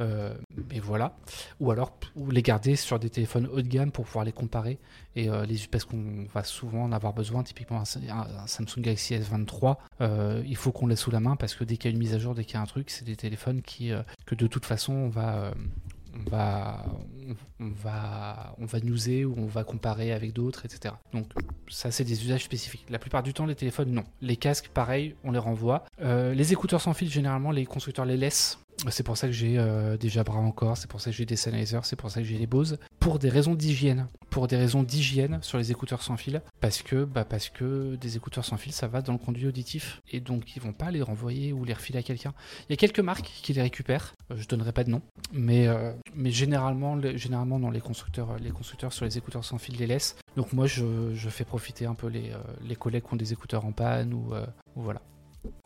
Euh, et voilà. Ou alors les garder sur des téléphones haut de gamme pour pouvoir les comparer et euh, les parce qu'on va souvent en avoir besoin. Typiquement un, un- un Samsung Galaxy S23, euh, il faut qu'on l'ait sous la main parce que dès qu'il y a une mise à jour, dès qu'il y a un truc, c'est des téléphones qui que de toute façon on va on va, on, va, on va newser ou on va comparer avec d'autres, etc. Donc ça, c'est des usages spécifiques. La plupart du temps, les téléphones, non. Les casques, pareil, on les renvoie. Euh, les écouteurs sans fil, généralement, les constructeurs les laissent. C'est pour ça que j'ai euh, des Jabra encore, c'est pour ça que j'ai des Sennheiser, c'est pour ça que j'ai des Bose. Pour des raisons d'hygiène. Pour des raisons d'hygiène sur les écouteurs sans fil. Parce que, bah, parce que des écouteurs sans fil, ça va dans le conduit auditif. Et donc, ils vont pas les renvoyer ou les refiler à quelqu'un. Il y a quelques marques qui les récupèrent. Euh, je donnerai pas de nom. Mais, euh, mais généralement, le- généralement non, les constructeurs, les constructeurs sur les écouteurs sans fil les laissent. Donc moi, je, je fais profiter un peu les, euh, les collègues qui ont des écouteurs en panne ou, ou voilà.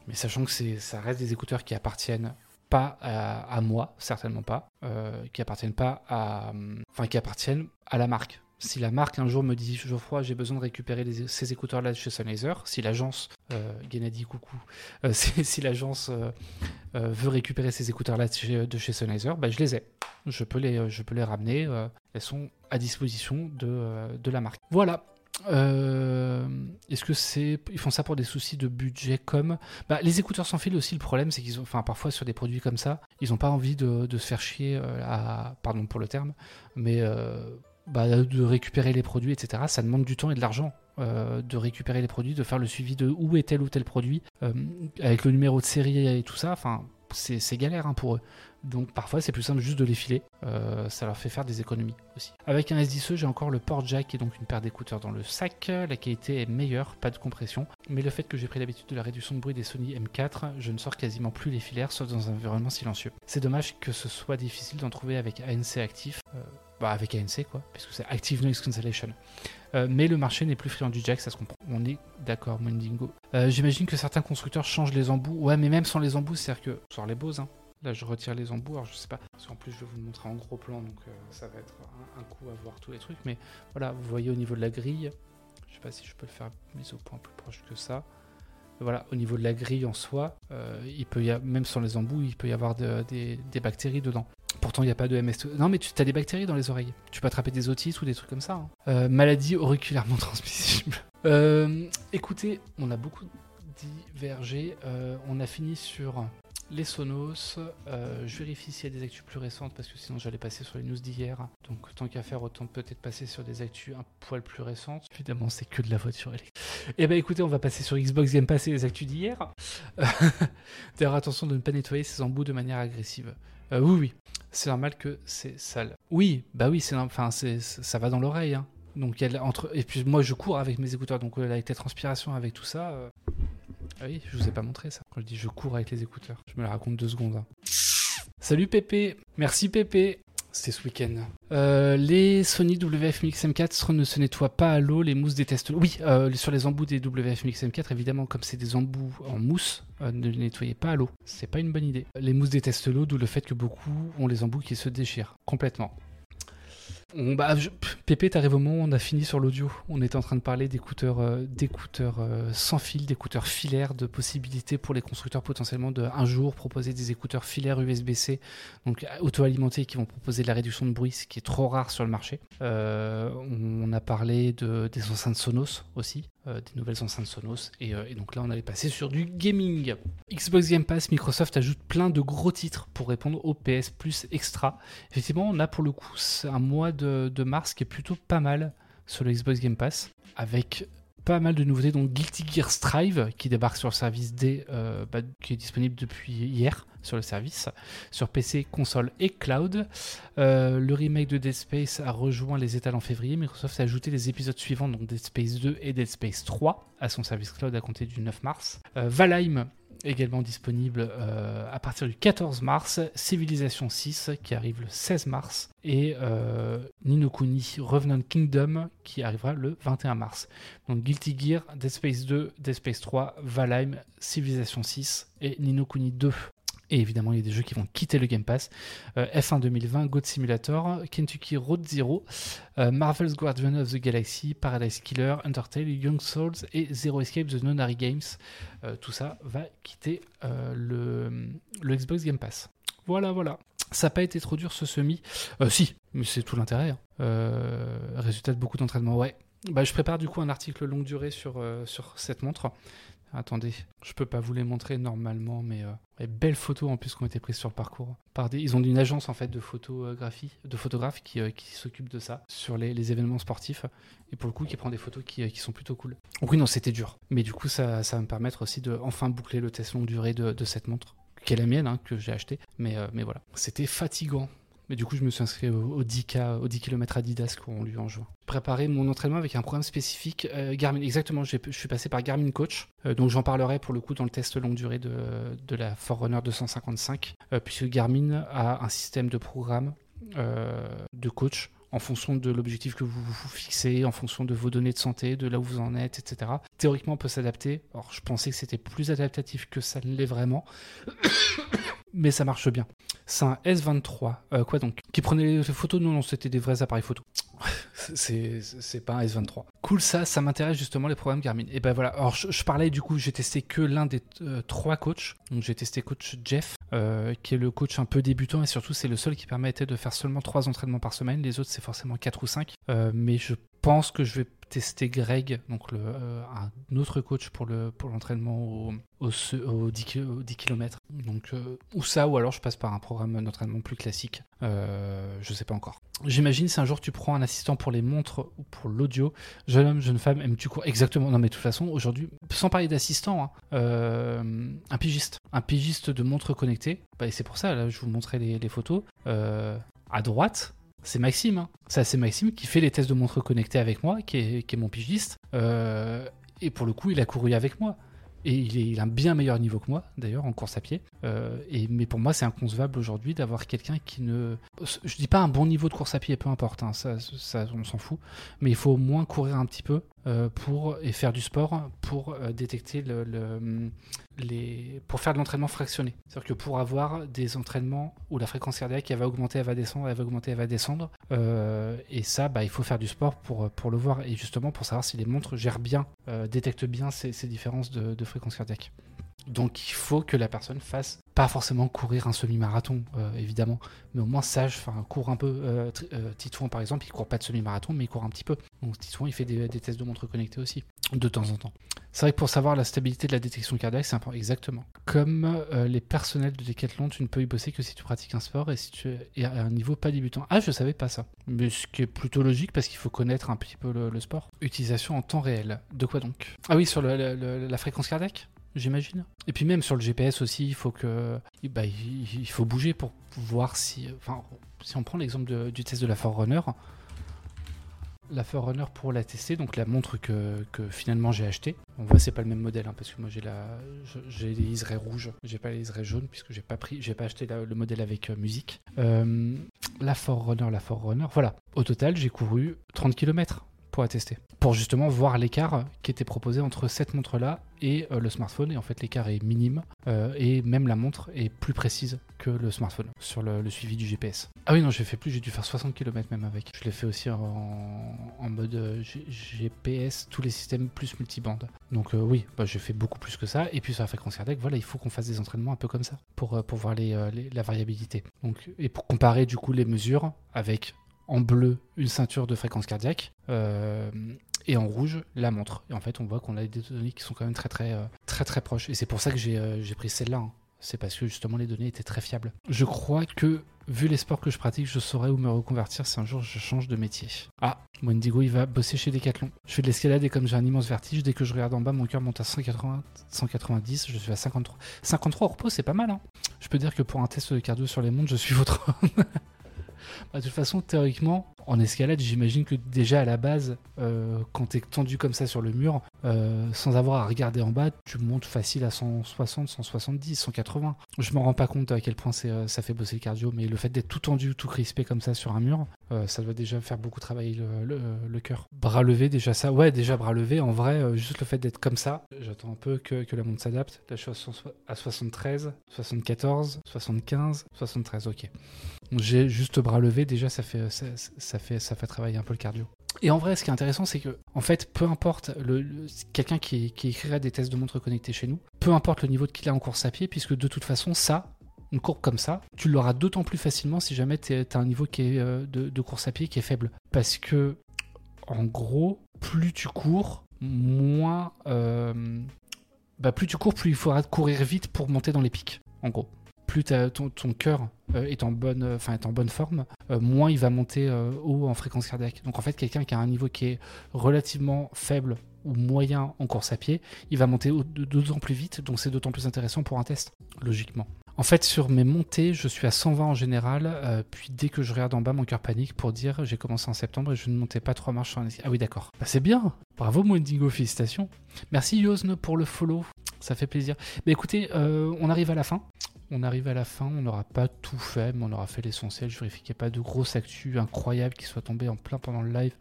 Mais sachant que ça reste des écouteurs qui appartiennent pas à, moi, certainement pas, euh, qui appartiennent pas à, hum, enfin qui appartiennent à la marque. Si la marque un jour me dit Geoffroy, j'ai besoin de récupérer ces écouteurs-là chez Sennheiser, si l'agence, euh, coucou, euh, [laughs] si, si l'agence euh, euh, veut récupérer ces écouteurs-là de chez, de chez Sennheiser, bah, je les ai. Je peux les, je peux les ramener. euh, elles sont à disposition de, euh, de la marque. Voilà. Euh, Est-ce que c'est ils font ça pour des soucis de budget comme bah, les écouteurs sans fil aussi le problème c'est qu'ils ont enfin parfois sur des produits comme ça ils n'ont pas envie de, se faire chier euh, à pardon pour le terme mais euh, bah, de récupérer les produits etc ça demande du temps et de l'argent de récupérer les produits de faire le suivi de où est tel ou tel produit avec le numéro de série et tout ça enfin c'est c'est galère hein, pour eux donc parfois c'est plus simple juste de les filer, Euh, ça leur fait faire des économies aussi. Avec un S10e j'ai encore le port jack et donc une paire d'écouteurs dans le sac, la qualité est meilleure, pas de compression, mais le fait que j'ai pris l'habitude de la réduction de bruit des Sony M4, je ne sors quasiment plus les filaires sauf dans un environnement silencieux. C'est dommage que ce soit difficile d'en trouver avec ANC actif, euh, bah avec ANC quoi, puisque c'est Active Noise Cancellation. Euh, mais le marché n'est plus friand du jack, ça se comprend. On est d'accord, Mundingo. J'imagine que certains constructeurs changent les embouts. Ouais, mais même sans les embouts, c'est-à-dire que. Sort les Bose, hein. Là, je retire les embouts, alors je sais pas. Parce qu'en plus, je vais vous le montrer en gros plan, donc euh, ça va être un, coup à voir tous les trucs. Mais voilà, vous voyez au niveau de la grille, je sais pas si je peux le faire mise au point plus proche que ça. Voilà, au niveau de la grille en soi, euh, il peut y même sans les embouts, il peut y avoir de- des, bactéries dedans. Pourtant, il n'y a pas de MS. Non, mais tu as des bactéries dans les oreilles. Tu peux attraper des otites ou des trucs comme ça. hein. Euh, maladie auriculairement [laughs] transmissible. Écoutez, on a beaucoup divergé. On a fini sur les Sonos. Euh, je vérifie s'il y a des actus plus récentes parce que sinon j'allais passer sur les news d'hier. Donc tant qu'à faire, autant peut-être passer sur des actus un poil plus récentes. Évidemment, c'est que de la voiture électrique. Eh ben écoutez, on va passer sur Xbox Game Pass et les actus d'hier. [laughs] D'ailleurs, attention de ne pas nettoyer ses embouts de manière agressive. Euh, oui, oui, c'est normal que c'est sale. Oui, bah oui, c'est enfin ça va dans l'oreille. hein. Donc a entre et puis moi je cours avec mes écouteurs, donc euh, avec la transpiration, avec tout ça. Ah oui, je vous ai pas montré ça. Quand je dis je cours avec les écouteurs, je me la raconte deux secondes. hein. Salut Pépé, merci Pépé. C'était ce week-end. Euh, les Sony WF-Mix M4 ce ne se nettoient pas à l'eau, les mousses détestent l'eau. Oui, euh, sur les embouts des WF-Mix M4, évidemment, comme c'est des embouts en mousse, euh, ne les nettoyez pas à l'eau. C'est pas une bonne idée. Les mousses détestent l'eau, d'où le fait que beaucoup ont les embouts qui se déchirent complètement. On, bah, Pépé, t'arrives au moment où on a fini sur l'audio. On était en train de parler d'écouteurs, euh, euh, sans fil, d'écouteurs filaires, de possibilités pour les constructeurs potentiellement de un jour proposer des écouteurs filaires USB-C, donc auto-alimentés qui vont proposer de la réduction de bruit, ce qui est trop rare sur le marché. Euh, on a parlé de, des enceintes Sonos aussi, euh, des nouvelles enceintes Sonos, et, euh, et donc là on allait passer sur du gaming. Xbox Game Pass, Microsoft ajoute plein de gros titres pour répondre au PS Plus Extra. Effectivement, on a pour le coup un mois de, de mars qui est plutôt pas mal sur le Xbox Game Pass, avec pas mal de nouveautés, donc Guilty Gear Strive qui débarque sur le service D, euh, bah, qui est disponible depuis hier sur le service, sur PC, console et cloud. Euh, le remake de Dead Space a rejoint les étals en février. Microsoft a ajouté les épisodes suivants, donc Dead Space 2 et Dead Space 3, à son service cloud à compter du 9 mars. Valheim également disponible euh, à partir du 14 mars, Civilization 6 qui arrive le 16 mars et euh, Ninokuni Revenant Kingdom qui arrivera le 21 mars. Donc Guilty Gear, Dead Space 2, Dead Space 3, Valheim, Civilization 6 et Ninokuni 2 et évidemment, il y a des jeux qui vont quitter le Game Pass. Euh, F1 2020, God Simulator, Kentucky Road Zero, euh, Marvel's Guardian of the Galaxy, Paradise Killer, Undertale, Young Souls et Zero Escape The Nonary Games. Euh, tout ça va quitter le, Xbox Game Pass. Voilà, voilà. Ça n'a pas été trop dur ce semi. si, mais c'est tout l'intérêt. Hein. résultat de beaucoup d'entraînement. Ouais. Bah, je prépare du coup un article longue durée sur cette montre. Attendez, je peux pas vous les montrer normalement, mais euh, belles photos en plus qui ont été prises sur le parcours. Ils ont une agence en fait de photographie, de photographes qui, euh, qui s'occupe de ça sur les, événements sportifs et pour le coup qui prend des photos qui, euh, sont plutôt cool. Oui non c'était dur, mais du coup ça, ça, va me permettre aussi de enfin boucler le test longue durée de, cette montre qui est la mienne hein, que j'ai acheté, mais mais voilà c'était fatigant mais du coup, je me suis inscrit au, 10K, au 10 km Adidas qu'on lui en juin. Préparer mon entraînement avec un programme spécifique euh, Garmin. Exactement, je suis passé par Garmin Coach. Euh, donc j'en parlerai pour le coup dans le test longue durée de, la Forerunner 255, euh, puisque Garmin a un système de programme de coach en fonction de l'objectif que vous vous fixez, en fonction de vos données de santé, de là où vous en êtes, etc. Théoriquement, on peut s'adapter. Alors, je pensais que c'était plus adaptatif que ça ne l'est vraiment, mais ça marche bien. C'est un S23. Euh, quoi donc Qui prenait les photos Non, non, c'était des vrais appareils photo. [laughs] c'est pas un S23. Cool, ça, ça m'intéresse justement les programmes Garmin. Et ben voilà, alors je, parlais du coup, j'ai testé que l'un des euh, trois coachs. Donc j'ai testé coach Jeff, euh, qui est le coach un peu débutant et surtout c'est le seul qui permettait de faire seulement trois entraînements par semaine. Les autres c'est forcément quatre ou cinq. mais je pense que je vais tester Greg, donc euh, un autre coach pour le pour l'entraînement au, au, 10, km. Donc euh, ou ça, ou alors je passe par un programme d'entraînement plus classique. Euh, je sais pas encore. J'imagine si un jour tu prends un assistant pour les montres ou pour l'audio, jeune homme, jeune femme, aimes-tu quoi? Exactement. Non mais de toute façon, aujourd'hui, sans parler d'assistant, hein, euh, un pigiste, un pigiste de montres connectées. Bah, et c'est pour ça, là, je vous montrais les photos. à droite, c'est Maxime. Hein. C'est Maxime qui fait les tests de montre connectée avec moi, qui est, mon pigiste. Euh, et pour le coup, il a couru avec moi. Et il, a un bien meilleur niveau que moi, d'ailleurs, en course à pied. Euh, et, mais pour moi, c'est inconcevable aujourd'hui d'avoir quelqu'un qui ne. Je dis pas un bon niveau de course à pied, peu importe, hein, ça, ça, on s'en fout. Mais il faut au moins courir un petit peu pour, et faire du sport pour euh, détecter le, les, pour faire de l'entraînement fractionné. C'est-à-dire que pour avoir des entraînements où la fréquence cardiaque elle va augmenter, elle va descendre, elle va augmenter, elle va descendre, euh, et ça, bah, il faut faire du sport pour, pour le voir et justement pour savoir si les montres gèrent bien, détectent bien ces, ces différences de, de fréquence cardiaque. Donc il faut que la personne fasse pas forcément courir un semi-marathon, euh, évidemment, mais au moins sage, enfin court un peu. Euh, euh, Titouan par exemple, il court pas de semi-marathon, mais il court un petit peu. Donc Titouan, il fait des, tests de montre connectées aussi, de temps en temps. C'est vrai que pour savoir la stabilité de la détection cardiaque, c'est important, exactement. Comme les personnels de décathlon, tu ne peux y bosser que si tu pratiques un sport et si tu es à un niveau pas débutant. Ah, je savais pas ça. Mais ce qui est plutôt logique parce qu'il faut connaître un petit peu le, sport. Utilisation en temps réel. De quoi donc? Ah oui, sur la fréquence cardiaque? J'imagine. Et puis même sur le GPS aussi, il faut que, bah, il faut bouger pour voir si, enfin, si on prend l'exemple du test de la Forerunner, la Forerunner pour la tester, donc la montre que, finalement j'ai acheté. On voit c'est pas le même modèle hein, parce que moi j'ai la j'ai les liserés rouges, j'ai pas les liserés jaunes puisque j'ai pas pris j'ai pas acheté le modèle avec euh, musique. Euh, la Forerunner, la Forerunner, voilà. Au total j'ai couru 30 km pour attester. Pour justement voir l'écart qui était proposé entre cette montre-là et euh, le smartphone. Et en fait, l'écart est minime euh, et même la montre est plus précise que le smartphone sur le, suivi du GPS. Ah oui, non, j'ai fait plus, j'ai dû faire 60 km même avec. Je l'ai fait aussi en, mode euh, GPS, tous les systèmes plus multibande. Donc oui, bah, j'ai fait beaucoup plus que ça. Et puis sur la fréquence cardiaque, voilà, il faut qu'on fasse des entraînements un peu comme ça pour, pour voir les, la variabilité. Donc, et pour comparer du coup les mesures avec en bleu une ceinture de fréquence cardiaque euh, et en rouge la montre. Et en fait, on voit qu'on a des données qui sont quand même très très euh, très très proches. Et c'est pour ça que j'ai euh, pris celle-là. Hein. c'est parce que justement les données étaient très fiables. Je crois que vu les sports que je pratique, je saurais où me reconvertir si un jour je change de métier. Ah, Wendigo, il va bosser chez Decathlon. Je fais de l'escalade et comme j'ai un immense vertige, dès que je regarde en bas, mon cœur monte à 180, 190, je suis à 53. 53 au repos, c'est pas mal. Hein je peux dire que pour un test de cardio sur les montres, je suis votre homme. [laughs] Bah, de toute façon, théoriquement, en escalade, j'imagine que déjà à la base, euh, quand tu es tendu comme ça sur le mur, euh, sans avoir à regarder en bas, tu montes facile à 160, 170, 180. Je me rends pas compte à quel point euh, ça fait bosser le cardio, mais le fait d'être tout tendu, tout crispé comme ça sur un mur, ça doit déjà faire beaucoup travailler le, cœur. Bras levé, déjà ça, ouais, déjà bras levé, en vrai, juste le fait d'être comme ça, j'attends un peu que, la montre s'adapte. Là, je suis à 73, 74, 75, 73, ok. J'ai juste bras levé, déjà ça fait, ça, ça fait travailler un peu le cardio. Et en vrai, ce qui est intéressant, c'est que, en fait, peu importe quelqu'un qui, qui écrirait des tests de montres connectées chez nous, peu importe le niveau qu'il a en course à pied, puisque de toute façon, ça, une courbe comme ça, tu l'auras d'autant plus facilement si jamais tu as un niveau qui est, euh, de, course à pied qui est faible. Parce que, en gros, plus tu cours, moins. Euh, bah, plus tu cours, plus il faudra courir vite pour monter dans les pics, en gros plus ton, cœur euh, est, en bonne, enfin est en bonne forme, euh, moins il va monter euh, haut en fréquence cardiaque. Donc en fait, quelqu'un qui a un niveau qui est relativement faible ou moyen en course à pied, il va monter d'autant plus vite, donc c'est d'autant plus intéressant pour un test, logiquement. En fait, sur mes montées, je suis à 120 en général, puis dès que je regarde en bas, mon cœur panique pour dire j'ai commencé en septembre et je ne montais pas trois marches sur un Ah oui, d'accord. Bah, c'est bien. Bravo, Wendigo, félicitations. Merci, Yosne, pour le follow. Ça fait plaisir. Mais écoutez, on arrive à la fin. On arrive à la fin, on n'aura pas tout fait, mais on aura fait l'essentiel. Je vérifie qu'il n'y ait pas de grosse actu incroyable qui soit tombée en plein pendant le live.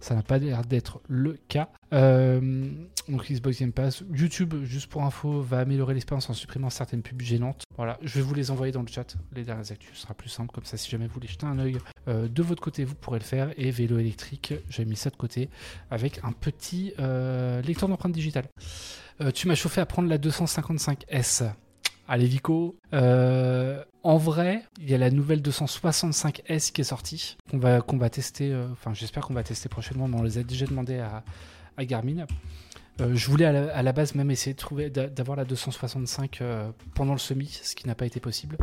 Ça n'a pas l'air d'être le cas. Euh, donc Xbox Game Pass, YouTube, juste pour info, va améliorer l'expérience en supprimant certaines pubs gênantes. Voilà, je vais vous les envoyer dans le chat, les dernières actus. Ce sera plus simple, comme ça si jamais vous voulez jeter un œil euh, de votre côté, vous pourrez le faire. Et vélo électrique, j'ai mis ça de côté avec un petit euh, lecteur d'empreintes digitales. tu m'as chauffé à prendre la 255S. Allez Vico. Euh, en vrai, il y a la nouvelle 265S qui est sortie, qu'on va, va tester, euh, enfin j'espère qu'on va tester prochainement, mais on les a déjà demandé à, Garmin. Euh, je voulais à la, base même essayer de trouver d'avoir la 265 pendant le semi, ce qui n'a pas été possible,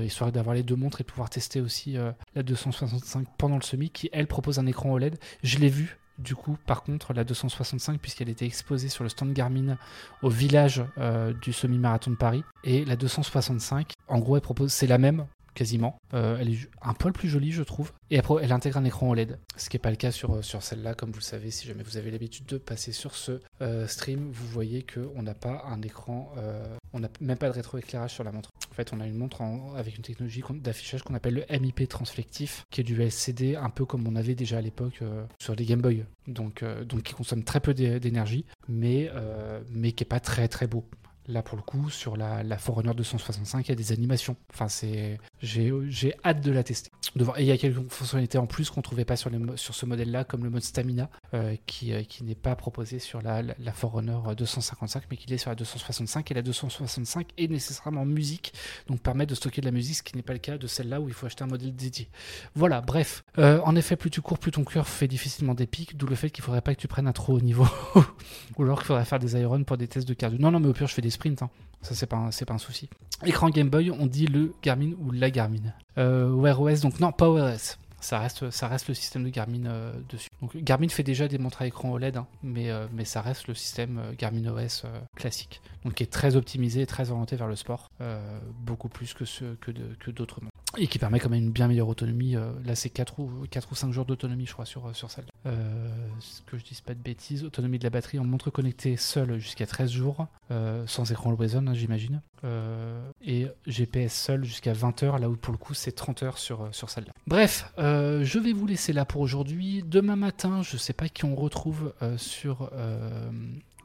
histoire d'avoir les deux montres et de pouvoir tester aussi la 265 pendant le semi, qui elle propose un écran OLED. Je l'ai vu, du coup, par contre, la 265, puisqu'elle était exposée sur le stand Garmin au village euh, du semi-marathon de Paris. Et la 265, en gros, elle propose, c'est la même, quasiment. Euh, elle est un poil plus jolie, je trouve. Et après, elle intègre un écran OLED, ce qui n'est pas le cas sur, euh, sur celle-là. Comme vous le savez, si jamais vous avez l'habitude de passer sur ce stream, vous voyez qu'on n'a pas un écran, on n'a même pas de rétroéclairage sur la montre. En fait, on a une montre avec une technologie d'affichage qu'on appelle le MIP transflectif, qui est du LCD, un peu comme on avait déjà à l'époque euh, sur les Game Boy. Donc, euh, qui consomme très peu d'énergie, mais, euh, mais qui est pas très très beau. Là, pour le coup, sur la, Forerunner 265, il y a des animations. Enfin, c'est, j'ai, hâte de la tester. De voir. Et il y a quelques fonctionnalités en plus qu'on ne trouvait pas sur, sur ce modèle-là, comme le mode Stamina, euh, qui, euh, qui n'est pas proposé sur la, la, Forerunner 255, mais qui est sur la 265. Et la 265 est nécessairement musique, donc permet de stocker de la musique, ce qui n'est pas le cas de celle-là où il faut acheter un modèle dédié. Voilà, bref. Euh, en effet, plus tu cours, plus ton cœur fait difficilement des pics, d'où le fait qu'il ne faudrait pas que tu prennes un trop haut niveau. [laughs] Ou alors qu'il faudrait faire des irons pour des tests de cardio. Non, non, mais au pire, je fais des Hein. Ça, c'est pas, un, pas un souci. Écran Game Boy, on dit le Garmin ou la Garmin. Euh, Wear OS, donc non, pas Wear OS. Ça reste, ça reste le système de Garmin euh, dessus. Donc Garmin fait déjà des montres à écran OLED, hein, mais, euh, mais ça reste le système Garmin OS classique. Donc qui est très optimisé, très orienté vers le sport, beaucoup plus que, ce, que, que d'autres montres et qui permet quand même une bien meilleure autonomie. Euh, là, c'est 4 ou, 4 ou 5 jours d'autonomie, je crois, sur, euh, sur celle. Euh, que je dise pas de bêtises. Autonomie de la batterie en montre connectée seule jusqu'à 13 jours, sans écran Always hein, j'imagine. et GPS seul jusqu'à 20 heures, là où pour le coup, c'est 30 heures sur, sur celle-là. Bref, je vais vous laisser là pour aujourd'hui. Demain matin, je sais pas qui on retrouve sur.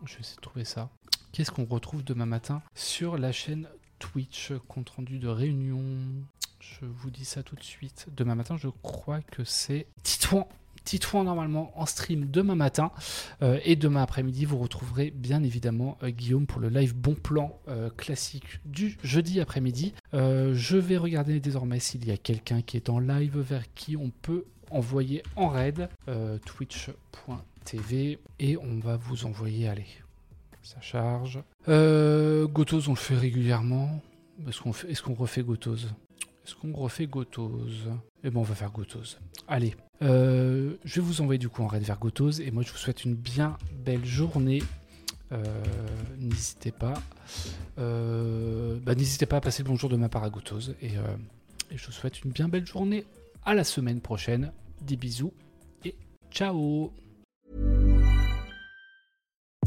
je vais essayer de trouver ça. Qu'est-ce qu'on retrouve demain matin sur la chaîne Twitch, compte rendu de réunion? Je vous dis ça tout de suite. Demain matin, je crois que c'est Titouan. Titouan normalement en stream demain matin. Euh, et demain après-midi, vous retrouverez bien évidemment euh, Guillaume pour le live bon plan euh, classique du jeudi après-midi. je vais regarder désormais s'il y a quelqu'un qui est en live vers qui on peut envoyer en raid. Twitch.tv et on va vous envoyer, allez, ça charge. Gotos, on le fait régulièrement. Est-ce qu'on est qu'on refait Gotos Est-ce qu'on refait Gotos Eh ben on va faire Gotos. Allez, euh, je vais vous envoyer du coup en raid vers Gotos et moi je vous souhaite une bien belle journée. Euh, n'hésitez pas, euh, bah, n'hésitez pas à passer le bonjour de ma part à Gotos et, et je vous souhaite une bien belle journée. À la semaine prochaine. Des bisous et ciao.